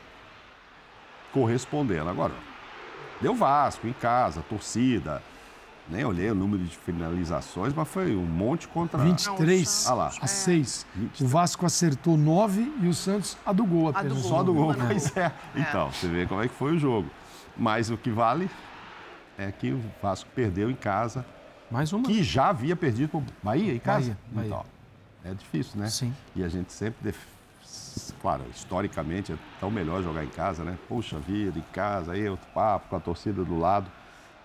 Speaker 5: correspondendo. Agora, deu Vasco em casa, torcida. Nem olhei o número de finalizações, mas foi um monte contra...
Speaker 2: 23 ah lá. a 6. O Vasco acertou 9 e o Santos a do gol apenas.
Speaker 1: A do gol.
Speaker 5: Só do gol, pois é. Então, você vê como é que foi o jogo. Mas o que vale é que o Vasco perdeu em casa.
Speaker 4: Mais uma.
Speaker 5: Que já havia perdido para o Bahia em casa.
Speaker 4: Bahia,
Speaker 5: Então, é difícil, né?
Speaker 4: Sim.
Speaker 5: E a gente sempre, def... claro, historicamente é tão melhor jogar em casa, né? Puxa vida, em casa, aí outro papo com a torcida do lado.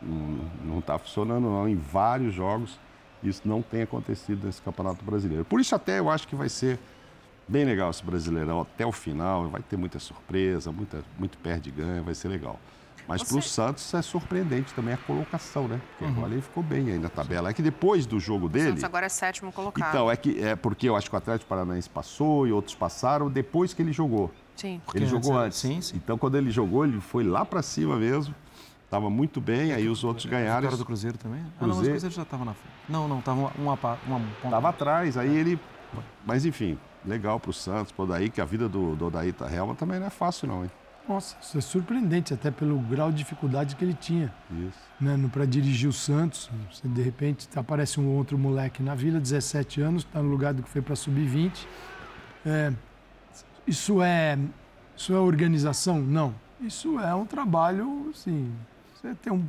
Speaker 5: Não está funcionando não. Em vários jogos isso não tem acontecido nesse Campeonato Brasileiro. Por isso até eu acho que vai ser bem legal esse Brasileirão até o final. Vai ter muita surpresa, muita, muito perde-ganha, vai ser legal. Mas para o Santos é surpreendente também a colocação, né? Porque uhum. agora ele ficou bem aí na tabela. É que depois do jogo dele. O Santos
Speaker 1: agora é sétimo colocado.
Speaker 5: Então, é que é porque eu acho que o Atlético Paranaense passou e outros passaram depois que ele jogou.
Speaker 1: Sim.
Speaker 5: Porque ele jogou antes.
Speaker 4: Sim, sim.
Speaker 5: Então, quando ele jogou, ele foi lá para cima mesmo. Estava muito bem, aí os outros ganharam.
Speaker 4: O cara do Cruzeiro também? Cruzeiro... Ah, não, o Cruzeiro já estava na frente. Não, não, estava uma, uma, uma
Speaker 5: Estava atrás, aí ele. Mas enfim, legal para o Santos, para o Daí, que a vida do, do Odaí Helma também não é fácil, não, hein?
Speaker 2: Nossa, isso é surpreendente, até pelo grau de dificuldade que ele tinha.
Speaker 5: Isso.
Speaker 2: Né, para dirigir o Santos. Você, de repente aparece um outro moleque na vila, 17 anos, está no lugar do que foi para sub-20. É, isso, é, isso é organização? Não. Isso é um trabalho, assim. Você tem um,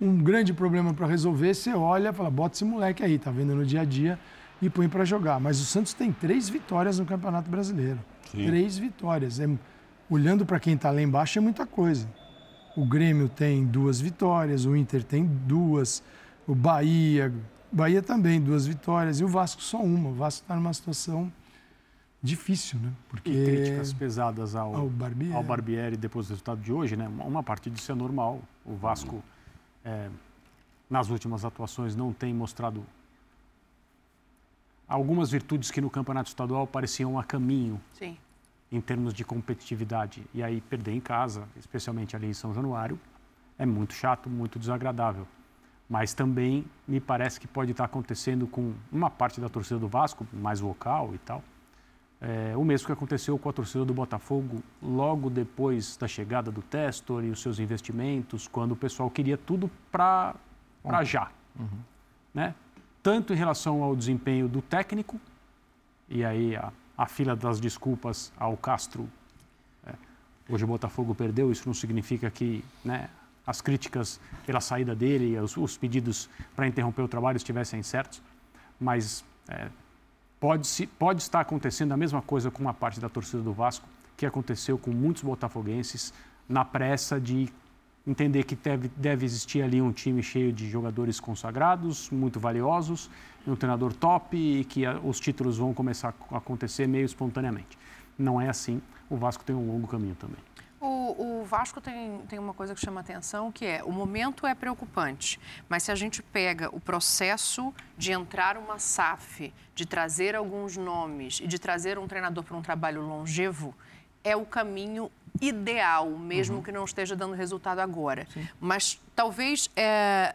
Speaker 2: um grande problema para resolver, você olha e fala, bota esse moleque aí, tá vendo no dia a dia e põe para jogar. Mas o Santos tem três vitórias no Campeonato Brasileiro. Sim. Três vitórias. É, olhando para quem está lá embaixo, é muita coisa. O Grêmio tem duas vitórias, o Inter tem duas, o Bahia, Bahia também duas vitórias e o Vasco só uma. O Vasco está numa situação difícil, né?
Speaker 3: Porque e críticas pesadas ao, ao, Barbieri. ao Barbieri depois do resultado de hoje, né? Uma parte disso é normal. O Vasco, é, nas últimas atuações, não tem mostrado algumas virtudes que no campeonato estadual pareciam a caminho.
Speaker 1: Sim
Speaker 3: em termos de competitividade. E aí perder em casa, especialmente ali em São Januário, é muito chato, muito desagradável. Mas também me parece que pode estar acontecendo com uma parte da torcida do Vasco, mais vocal e tal. É, o mesmo que aconteceu com a torcida do Botafogo logo depois da chegada do Testor e os seus investimentos, quando o pessoal queria tudo para já. Uhum. Né? Tanto em relação ao desempenho do técnico, e aí a a fila das desculpas ao Castro. É, hoje o Botafogo perdeu, isso não significa que né, as críticas pela saída dele e os, os pedidos para interromper o trabalho estivessem certos, mas é, pode, se, pode estar acontecendo a mesma coisa com uma parte da torcida do Vasco, que aconteceu com muitos botafoguenses na pressa de entender que deve, deve existir ali um time cheio de jogadores consagrados, muito valiosos, um treinador top e que a, os títulos vão começar a acontecer meio espontaneamente. Não é assim. O Vasco tem um longo caminho também.
Speaker 1: O, o, Vasco tem, tem uma coisa que chama atenção, que é o momento é preocupante, mas se a gente pega o processo de entrar uma SAF, de trazer alguns nomes e de trazer um treinador para um trabalho longevo, é o caminho ideal, mesmo uhum. que não esteja dando resultado agora. Sim. Mas talvez é,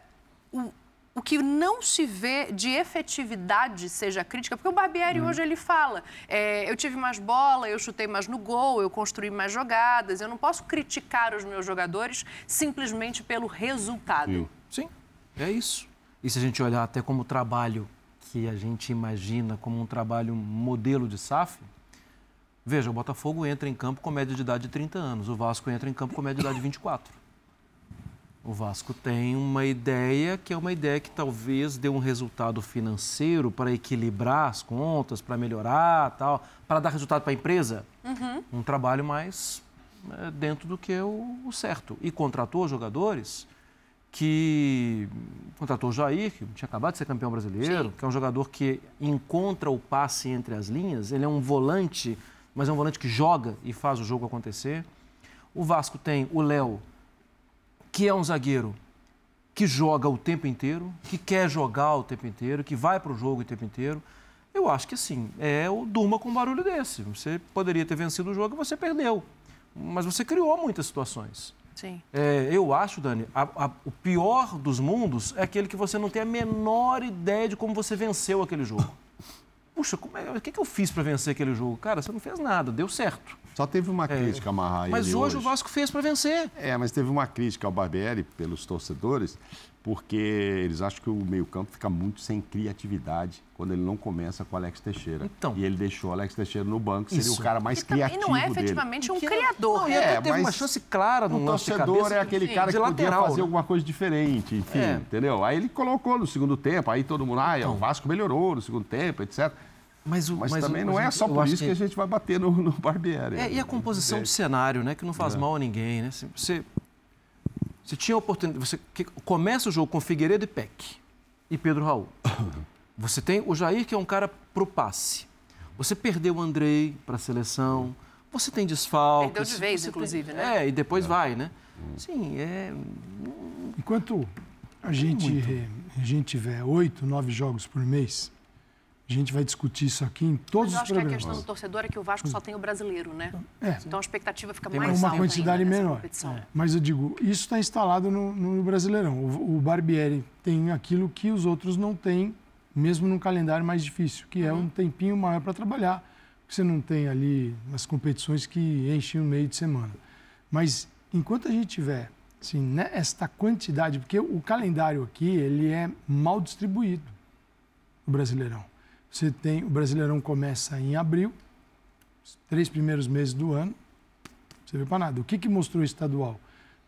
Speaker 1: o, o que não se vê de efetividade seja crítica, porque o Barbieri hum. hoje ele fala, é, eu tive mais bola, eu chutei mais no gol, eu construí mais jogadas, eu não posso criticar os meus jogadores simplesmente pelo resultado.
Speaker 4: Sim, é isso. E se a gente olhar até como trabalho que a gente imagina como um trabalho modelo de SAF, veja, o Botafogo entra em campo com média de idade de 30 anos, o Vasco entra em campo com média de idade de 24. O Vasco tem uma ideia que é uma ideia que talvez dê um resultado financeiro para equilibrar as contas, para melhorar, tal, para dar resultado para a empresa. Uhum. Um trabalho mais é, dentro do que é o, o, certo. E contratou jogadores que contratou o Jair, que tinha acabado de ser campeão brasileiro, Sim. que é um jogador que encontra o passe entre as linhas. Ele é um volante, mas é um volante que joga e faz o jogo acontecer. O Vasco tem o Léo que é um zagueiro que joga o tempo inteiro, que quer jogar o tempo inteiro, que vai para o jogo o tempo inteiro. Eu acho que sim, é o durma com um barulho desse. Você poderia ter vencido o jogo e você perdeu. Mas você criou muitas situações.
Speaker 1: Sim.
Speaker 4: É, eu acho, Dani, a, a, o pior dos mundos é aquele que você não tem a menor ideia de como você venceu aquele jogo. Puxa, é, o que, que eu fiz para vencer aquele jogo? Cara, você não fez nada, deu certo.
Speaker 5: Só teve uma é. crítica, é, Marra.
Speaker 4: Mas hoje, hoje, o Vasco fez para vencer.
Speaker 5: É, mas teve uma crítica ao Barbieri pelos torcedores, porque eles acham que o meio-campo fica muito sem criatividade quando ele não começa com o Alex Teixeira. Então, e ele deixou o Alex Teixeira no banco, seria Isso. o cara mais criativo. E
Speaker 1: não é efetivamente dele. um criador. Não,
Speaker 4: é, teve uma chance clara no
Speaker 5: o torcedor é aquele cara que podia lateral, fazer né? alguma coisa diferente, enfim, é. entendeu? Aí ele colocou no segundo tempo, aí todo mundo, ah, então. o Vasco melhorou no segundo tempo, etc. Mas, o, mas, mas também o, não é só por isso que... que... a gente vai bater no, no Barbieri.
Speaker 4: É, e a composição do cenário, né? Que não faz é. mal a ninguém, né? Você, você tinha a oportunidade... Você que, começa o jogo com Figueiredo e Peck e Pedro Raul. Você tem o Jair, que é um cara pro passe. Você perdeu o Andrei para a seleção. Você tem desfalques.
Speaker 1: Perdeu de vez, inclusive,
Speaker 4: tem...
Speaker 1: né?
Speaker 4: É, e depois é. vai, né? Sim, é...
Speaker 2: Enquanto a gente, a gente tiver oito, nove jogos por mês a gente vai discutir isso aqui em todos
Speaker 1: Mas
Speaker 2: os programas.
Speaker 1: eu acho que a questão do torcedor é que o Vasco só tem o brasileiro, né?
Speaker 2: É.
Speaker 1: Então a expectativa fica
Speaker 2: tem
Speaker 1: mais
Speaker 2: uma quantidade menor. É. Mas eu digo, isso está instalado no, no Brasileirão. O, o, Barbieri tem aquilo que os outros não têm, mesmo num calendário mais difícil, que é uhum. um tempinho maior para trabalhar. Você não tem ali as competições que enchem o meio de semana. Mas enquanto a gente tiver assim, né, esta quantidade, porque o calendário aqui ele é mal distribuído, o Brasileirão. Você tem o Brasileirão começa em abril, os três primeiros meses do ano. Você vê para nada. O que, que mostrou o estadual?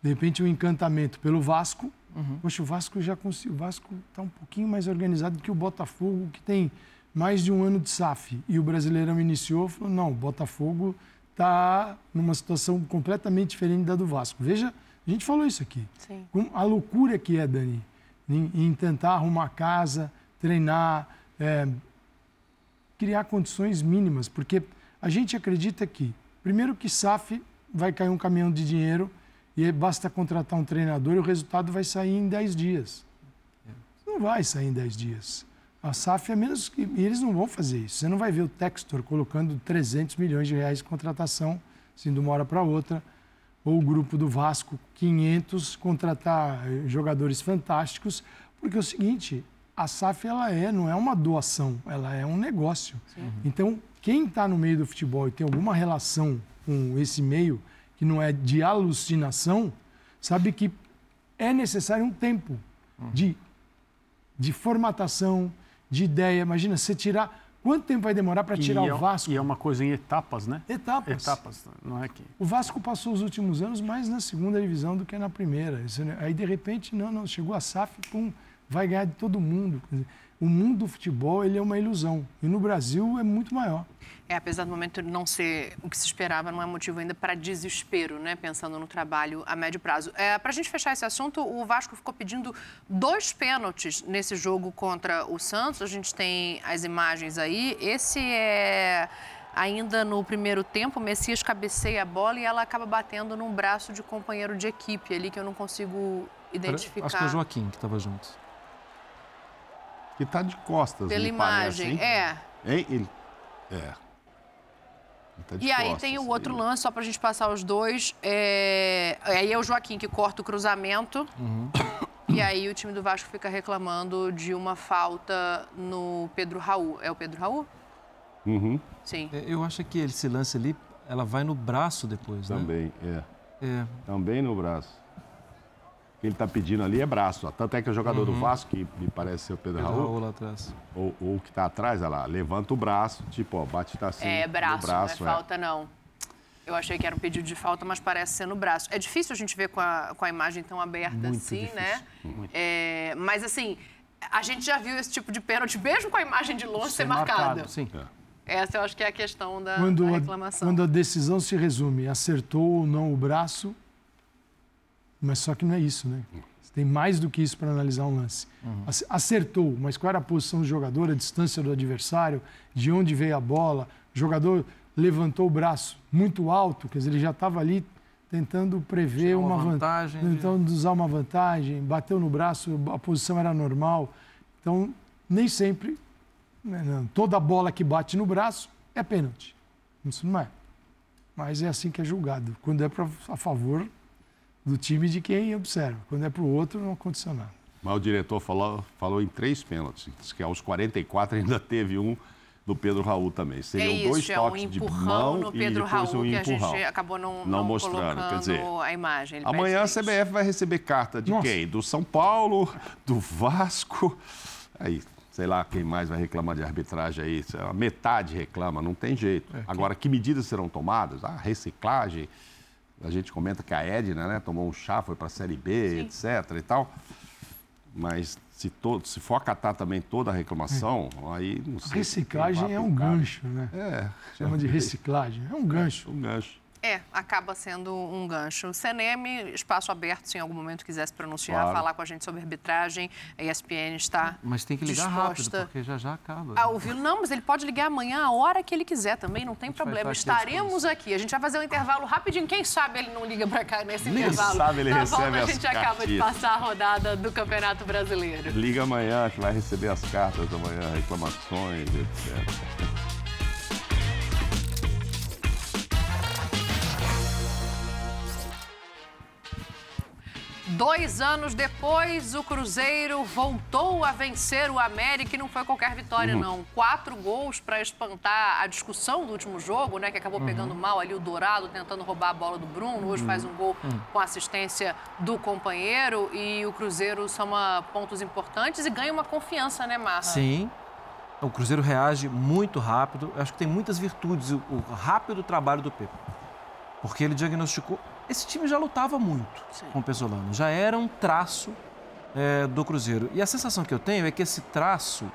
Speaker 2: De repente, o um encantamento pelo Vasco. Uhum. Poxa, o Vasco já conseguiu. O Vasco está um pouquinho mais organizado que o Botafogo, que tem mais de um ano de SAF. E o Brasileirão iniciou, falou: não, o Botafogo está numa situação completamente diferente da do Vasco. Veja, a gente falou isso aqui. Sim. A loucura que é, Dani, em, em tentar arrumar casa, treinar, é, criar condições mínimas, porque a gente acredita que, primeiro que SAF vai cair um caminhão de dinheiro e basta contratar um treinador e o resultado vai sair em 10 dias. Não vai sair em 10 dias. A SAF é menos que. E eles não vão fazer isso. Você não vai ver o Textor colocando 300 milhões de reais de contratação, assim, de uma hora para outra. Ou o grupo do Vasco, 500, contratar eh, jogadores fantásticos. Porque é o seguinte: a SAF ela é, não é uma doação, ela é um negócio. Sim. Então, quem está no meio do futebol e tem alguma relação com esse meio, que não é de alucinação, sabe que é necessário um tempo uhum. de, de formatação, de ideia. Imagina, você tirar. Quanto tempo vai demorar para tirar
Speaker 3: é,
Speaker 2: o Vasco?
Speaker 3: E é uma coisa em etapas, né?
Speaker 2: Etapas.
Speaker 3: Etapas, não é que.
Speaker 2: O Vasco passou os últimos anos mais na segunda divisão do que na primeira. Né? Aí, de repente, não, não, chegou a SAF, pum, vai ganhar de todo mundo. O mundo do futebol ele é uma ilusão. E no Brasil é muito maior.
Speaker 1: É, apesar do momento não ser o que se esperava, não é motivo ainda para desespero, né? Pensando no trabalho a médio prazo. É, para a gente fechar esse assunto, o Vasco ficou pedindo dois pênaltis nesse jogo contra o Santos. A gente tem as imagens aí. Esse é ainda no primeiro tempo, o Messias cabeceia a bola e ela acaba batendo num braço de companheiro de equipe ali que eu não consigo identificar.
Speaker 4: Acho que é o Joaquim que estava junto
Speaker 5: que está de costas.
Speaker 1: Pela imagem,
Speaker 5: parece, é. Hein? Ele... É.
Speaker 1: Tá e aí tem o outro lance, só para a gente passar os dois. É... Aí é o Joaquim que corta o cruzamento. Uhum. E aí o time do Vasco fica reclamando de uma falta no Pedro Raul. É o Pedro Raul?
Speaker 5: Uhum.
Speaker 1: Sim.
Speaker 4: É, eu acho que esse lance ali, ela vai no braço depois, né?
Speaker 5: Também, é.
Speaker 4: É.
Speaker 5: Também no braço. O que ele está pedindo ali é braço. Tanto é que o jogador do Vasco, que me parece ser o Pedro,
Speaker 4: Pedro
Speaker 5: Raul,
Speaker 4: Raul lá atrás.
Speaker 5: ou, ou o que está atrás, olha lá, levanta o braço, tipo, ó, bate tá assim.
Speaker 1: É
Speaker 5: no
Speaker 1: braço,
Speaker 5: braço
Speaker 1: não é falta, não. Eu achei que era um pedido de falta, mas parece ser no braço. É difícil a gente ver com a, com a imagem tão aberta
Speaker 3: Muito
Speaker 1: assim,
Speaker 3: difícil,
Speaker 1: né?
Speaker 3: muito.
Speaker 1: É, mas assim, a gente já viu esse tipo de pênalti, mesmo com a imagem de longe, ser,
Speaker 3: Ser
Speaker 1: marcada.
Speaker 3: marcado.
Speaker 4: Sim.
Speaker 1: Essa eu acho que é a questão da,
Speaker 2: Quando
Speaker 1: da
Speaker 2: a,
Speaker 1: reclamação.
Speaker 2: quando a decisão se resume, acertou ou não o braço, mas só que não é isso, né? Você tem mais do que isso para analisar um lance. Ac- Acertou, mas qual era a posição do jogador, a distância do adversário, de onde veio a bola? O jogador levantou o braço muito alto, quer dizer, ele já estava ali tentando prever
Speaker 4: Tinha uma
Speaker 2: uma van-
Speaker 4: vantagem de-
Speaker 2: tentando usar uma vantagem, bateu no braço, a posição era normal. Então, nem sempre, né, toda bola que bate no braço é pênalti. Isso não é. Mas é assim que é julgado. Quando é pra, a favor do time de quem observa. Quando é para o outro, não aconteceu nada.
Speaker 5: Mas o diretor falou, falou em três pênaltis. Diz que aos 44 ainda teve um do Pedro Raul também.
Speaker 1: é
Speaker 5: Seriam
Speaker 1: isso,
Speaker 5: dois
Speaker 1: é um
Speaker 5: toques de
Speaker 1: empurrão
Speaker 5: mão
Speaker 1: no
Speaker 5: e
Speaker 1: Pedro
Speaker 5: depois
Speaker 1: Raul
Speaker 5: um
Speaker 1: que a
Speaker 5: empurrão.
Speaker 1: gente acabou não,
Speaker 5: Não
Speaker 1: não
Speaker 5: mostrando, quer dizer,
Speaker 1: a imagem. Ele
Speaker 5: Amanhã a. CBF vai receber carta de
Speaker 2: Nossa.
Speaker 5: quem? Do São Paulo, do Vasco. Aí, sei lá quem mais vai reclamar de arbitragem aí. Lá, Metade reclama, não tem jeito. Agora, que medidas serão tomadas? A reciclagem. A gente comenta que a Edna, né, tomou um chá, foi para a Série B, etc. e tal. Mas se, to- se for acatar também toda a reclamação, aí não sei. se
Speaker 2: Reciclagem é um gancho, né?
Speaker 5: É.
Speaker 2: Chama de reciclagem. É um gancho.
Speaker 5: Um gancho.
Speaker 1: É, acaba sendo um gancho. CNM, espaço aberto, se em algum momento quiser se pronunciar,
Speaker 5: Claro.
Speaker 1: falar com a gente sobre arbitragem. A ESPN está
Speaker 4: Mas tem que ligar
Speaker 1: disposta
Speaker 4: rápido, porque já já acaba.
Speaker 1: a ouvir. Não, mas ele pode ligar amanhã a hora que ele quiser também, não tem problema. Estaremos aqui. A gente vai fazer um intervalo rapidinho. Quem sabe ele não liga pra cá nesse
Speaker 5: Nem
Speaker 1: intervalo.
Speaker 5: sabe, ele
Speaker 1: Na
Speaker 5: recebe
Speaker 1: volta, a
Speaker 5: as
Speaker 1: gente acaba de passar a rodada do Campeonato Brasileiro.
Speaker 5: Liga amanhã, que vai receber as cartas amanhã, reclamações, etc.
Speaker 1: Dois anos depois, o Cruzeiro voltou a vencer o América e não foi qualquer vitória,
Speaker 5: Uhum.
Speaker 1: não. Quatro gols para espantar a discussão do último jogo, né? Que acabou
Speaker 5: Uhum.
Speaker 1: pegando mal ali o Dourado, tentando roubar a bola do Bruno. Hoje faz um gol
Speaker 5: Uhum.
Speaker 1: com assistência do companheiro e o Cruzeiro soma pontos importantes e ganha uma confiança, né, Marra?
Speaker 4: Sim. O Cruzeiro reage muito rápido. Eu acho que tem muitas virtudes o, o rápido trabalho do Pepe. Porque ele diagnosticou. Esse time já lutava muito
Speaker 1: Sim.
Speaker 4: com o Pesolano. Já era um traço é, do Cruzeiro. E a sensação que eu tenho é que esse traço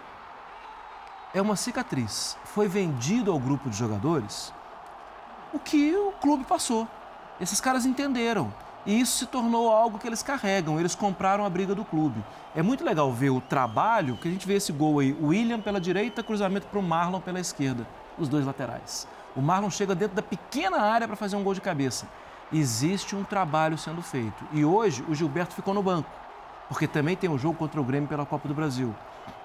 Speaker 4: é uma cicatriz. Foi vendido ao grupo de jogadores o que o clube passou. Esses caras entenderam. E isso se tornou algo que eles carregam. Eles compraram a briga do clube. É muito legal ver o trabalho, que a gente vê esse gol aí. William pela direita, cruzamento para o Marlon pela esquerda. Os dois laterais. O Marlon chega dentro da pequena área para fazer um gol de cabeça. Existe um trabalho sendo feito. E hoje o Gilberto ficou no banco. Porque também tem um jogo contra o Grêmio pela Copa do Brasil.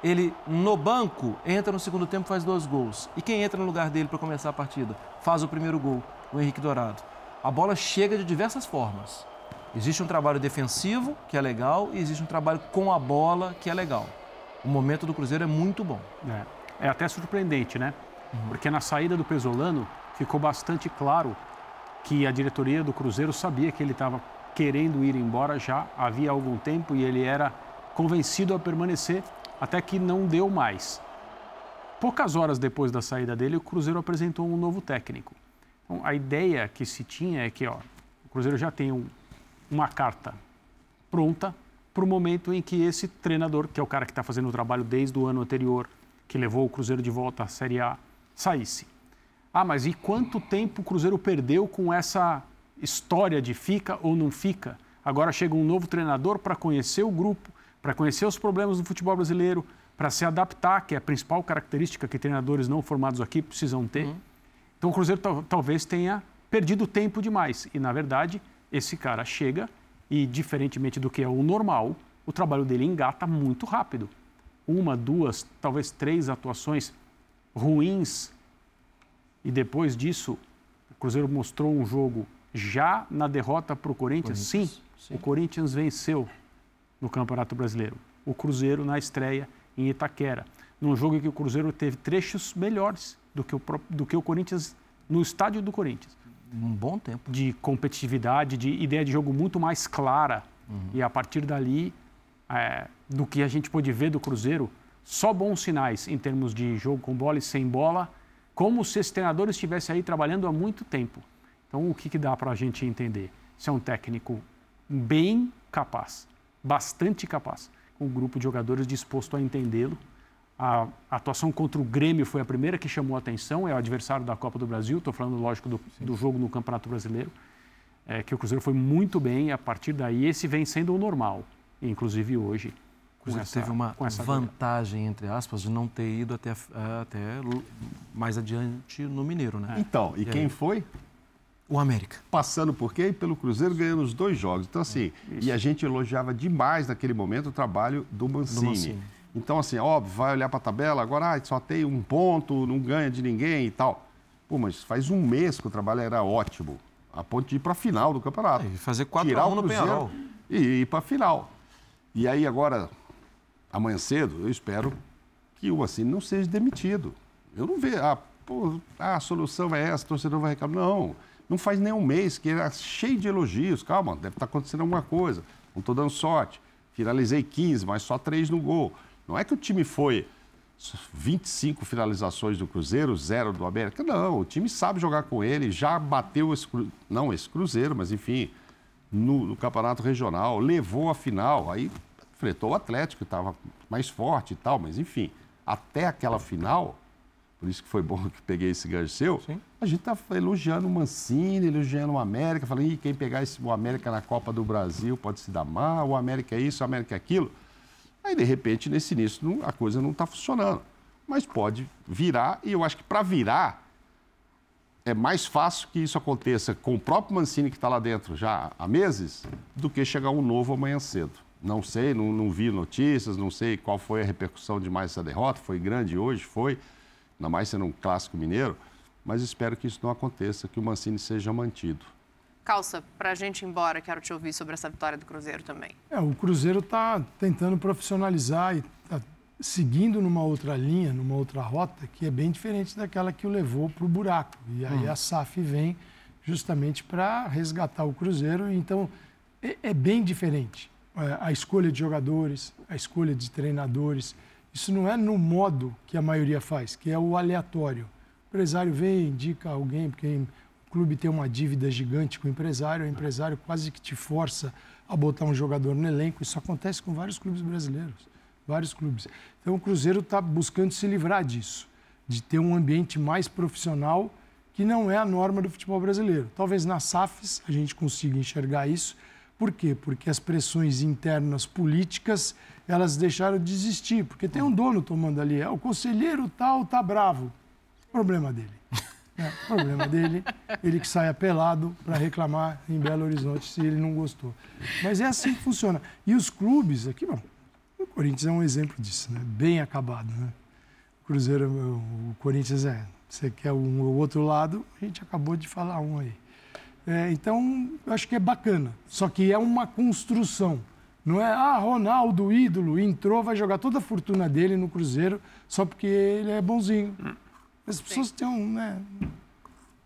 Speaker 4: Ele, no banco, entra no segundo tempo e faz dois gols. E quem entra no lugar dele para começar a partida? Faz o primeiro gol, o Henrique Dourado. A bola chega de diversas formas. Existe um trabalho defensivo, que é legal, e existe um trabalho com a bola, que é legal. O momento do Cruzeiro é muito bom.
Speaker 3: É, é até surpreendente, né? Porque na saída do Pesolano ficou bastante claro que a diretoria do Cruzeiro sabia que ele estava querendo ir embora já havia algum tempo e ele era convencido a permanecer até que não deu mais. Poucas horas depois da saída dele, o Cruzeiro apresentou um novo técnico. Então, a ideia que se tinha é que ó, o Cruzeiro já tem um- uma carta pronta para o momento em que esse treinador, que é o cara que está fazendo o trabalho desde o ano anterior, que levou o Cruzeiro de volta à Série A, saísse. Ah, mas e quanto tempo o Cruzeiro perdeu com essa história de fica ou não fica? Agora chega um novo treinador para conhecer o grupo, para conhecer os problemas do futebol brasileiro, para se adaptar, que é a principal característica que treinadores não formados aqui precisam ter. Então o Cruzeiro tal- talvez tenha perdido tempo demais. E, na verdade, esse cara chega e, diferentemente do que é o normal, o trabalho dele engata muito rápido. Uma, duas, talvez três atuações ruins. E depois disso, o Cruzeiro mostrou um jogo já na derrota para o Corinthians. Sim,
Speaker 4: sim.
Speaker 3: o Corinthians venceu no Campeonato Brasileiro. O Cruzeiro na estreia em Itaquera, num jogo em que o Cruzeiro teve trechos melhores do que o, do que o Corinthians no estádio do Corinthians.
Speaker 4: Um bom tempo.
Speaker 3: De competitividade, de ideia de jogo muito mais clara. Uhum. E a partir dali, é, do que a gente pôde ver do Cruzeiro, só bons sinais em termos de jogo com bola e sem bola, como se esse treinador estivesse aí trabalhando há muito tempo. Então, o que, que dá para a gente entender? Isso é um técnico bem capaz, bastante capaz, com um grupo de jogadores disposto a entendê-lo. A atuação contra o Grêmio foi a primeira que chamou a atenção, é o adversário da Copa do Brasil, estou falando, lógico, do, do, jogo no Campeonato Brasileiro, é, que o Cruzeiro foi muito bem, a partir daí esse vem sendo o normal, inclusive hoje.
Speaker 4: Cruzeiro essa, teve uma vantagem, entre aspas, de não ter ido até, até mais adiante no Mineiro, né?
Speaker 5: Então, e, e quem aí? foi?
Speaker 4: O América.
Speaker 5: Passando por quê? Pelo Cruzeiro ganhando os dois jogos. Então, assim, Isso. e a gente elogiava demais naquele momento o trabalho do Mancini. Do Mancini. Então, assim, óbvio, vai olhar para a tabela, agora ah, só tem um ponto, não ganha de ninguém e tal. Pô, mas faz um mês que o trabalho era ótimo, a ponto de ir para a final do campeonato.
Speaker 4: É, fazer quatro Tirar o no Penharol.
Speaker 5: E ir para a final. E aí, agora, amanhã cedo, eu espero que o Mancini não seja demitido. Eu não vejo, ah, pô, ah, a solução é essa, o torcedor vai reclamar. Não. Não faz nem um mês que era cheio de elogios. Calma, deve estar acontecendo alguma coisa. Não estou dando sorte. Finalizei 15, mas só 3 no gol. Não é que o time foi 25 finalizações do Cruzeiro, zero do América. Não, o time sabe jogar com ele, já bateu esse, não esse Cruzeiro, mas enfim, no, no campeonato regional, levou a final. Aí enfrentou o Atlético, estava mais forte e tal, mas enfim, até aquela final, por isso que foi bom que peguei esse gancho seu, Sim. a gente está elogiando o Mancini, elogiando o América, falando, Ih, quem pegar esse, o América na Copa do Brasil pode se dar mal, o América é isso, o América é aquilo. Aí, de repente, nesse início, a coisa não está funcionando. Mas pode virar, e eu acho que para virar, é mais fácil que isso aconteça com o próprio Mancini que está lá dentro já há meses, do que chegar um novo amanhã cedo. Não sei, não, não vi notícias, não sei qual foi a repercussão de mais essa derrota, foi grande hoje, foi ainda mais sendo um clássico mineiro, mas espero que isso não aconteça, que o Mancini seja mantido.
Speaker 1: Calça, para a gente ir embora, quero te ouvir sobre essa vitória do Cruzeiro também.
Speaker 2: É, o Cruzeiro está tentando profissionalizar e está seguindo numa outra linha, numa outra rota, que é bem diferente daquela que o levou para o buraco. E aí hum. a SAF vem justamente para resgatar o Cruzeiro. Então, é, é bem diferente. É, a escolha de jogadores, a escolha de treinadores, isso não é no modo que a maioria faz, que é o aleatório. O empresário vem, indica alguém, porque o clube tem uma dívida gigante com o empresário, o empresário quase que te força a botar um jogador no elenco. Isso acontece com vários clubes brasileiros, vários clubes. Então o Cruzeiro está buscando se livrar disso, de ter um ambiente mais profissional, que não é a norma do futebol brasileiro. Talvez na SAFs a gente consiga enxergar isso. Por quê? Porque as pressões internas políticas elas deixaram de existir, porque tem um dono tomando ali. É, o conselheiro tal tá bravo. Problema dele. É, problema dele, ele que sai apelado para reclamar em Belo Horizonte se ele não gostou. Mas é assim que funciona. E os clubes aqui, bom, o Corinthians é um exemplo disso, né? Bem acabado, né? O Cruzeiro, o Corinthians é. Você quer um, outro lado, a gente acabou de falar um aí. É, então, eu acho que é bacana. Só que é uma construção. Não é, ah, Ronaldo, ídolo, entrou, vai jogar toda a fortuna dele no Cruzeiro só porque ele é bonzinho. As pessoas têm um, né?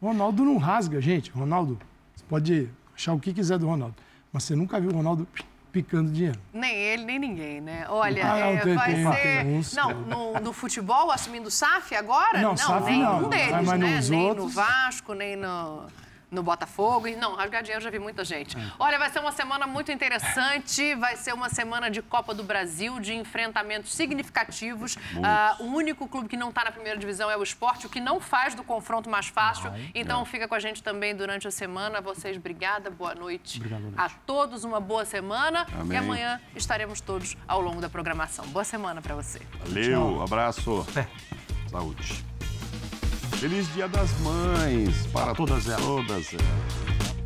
Speaker 2: Ronaldo não rasga, gente. Ronaldo, você pode achar o que quiser do Ronaldo, mas você nunca viu o Ronaldo picando dinheiro.
Speaker 1: Nem ele, nem ninguém, né? Olha, ah, é, tem, vai tem, ser. Não, no, no, futebol, assumindo SAF agora?
Speaker 2: Não,
Speaker 1: não
Speaker 2: SAF
Speaker 1: nenhum
Speaker 2: não.
Speaker 1: deles, né? Nem no Vasco, nem no no Botafogo. E não, rasgar dinheiro já vi muita gente. É. Olha, vai ser uma semana muito interessante. Vai ser uma semana de Copa do Brasil, de enfrentamentos significativos. Uh, o único clube que não está na primeira divisão é o esporte, o que não faz do confronto mais fácil. Não, então não. fica com a gente também durante a semana. Vocês, obrigada, boa noite.
Speaker 3: Obrigado,
Speaker 1: a todos, uma boa semana.
Speaker 5: Amém.
Speaker 1: E amanhã estaremos todos ao longo da programação. Boa semana para você.
Speaker 5: Valeu, Tchau. abraço. É. Saúde. Feliz Dia das Mães para todas elas. Todas elas.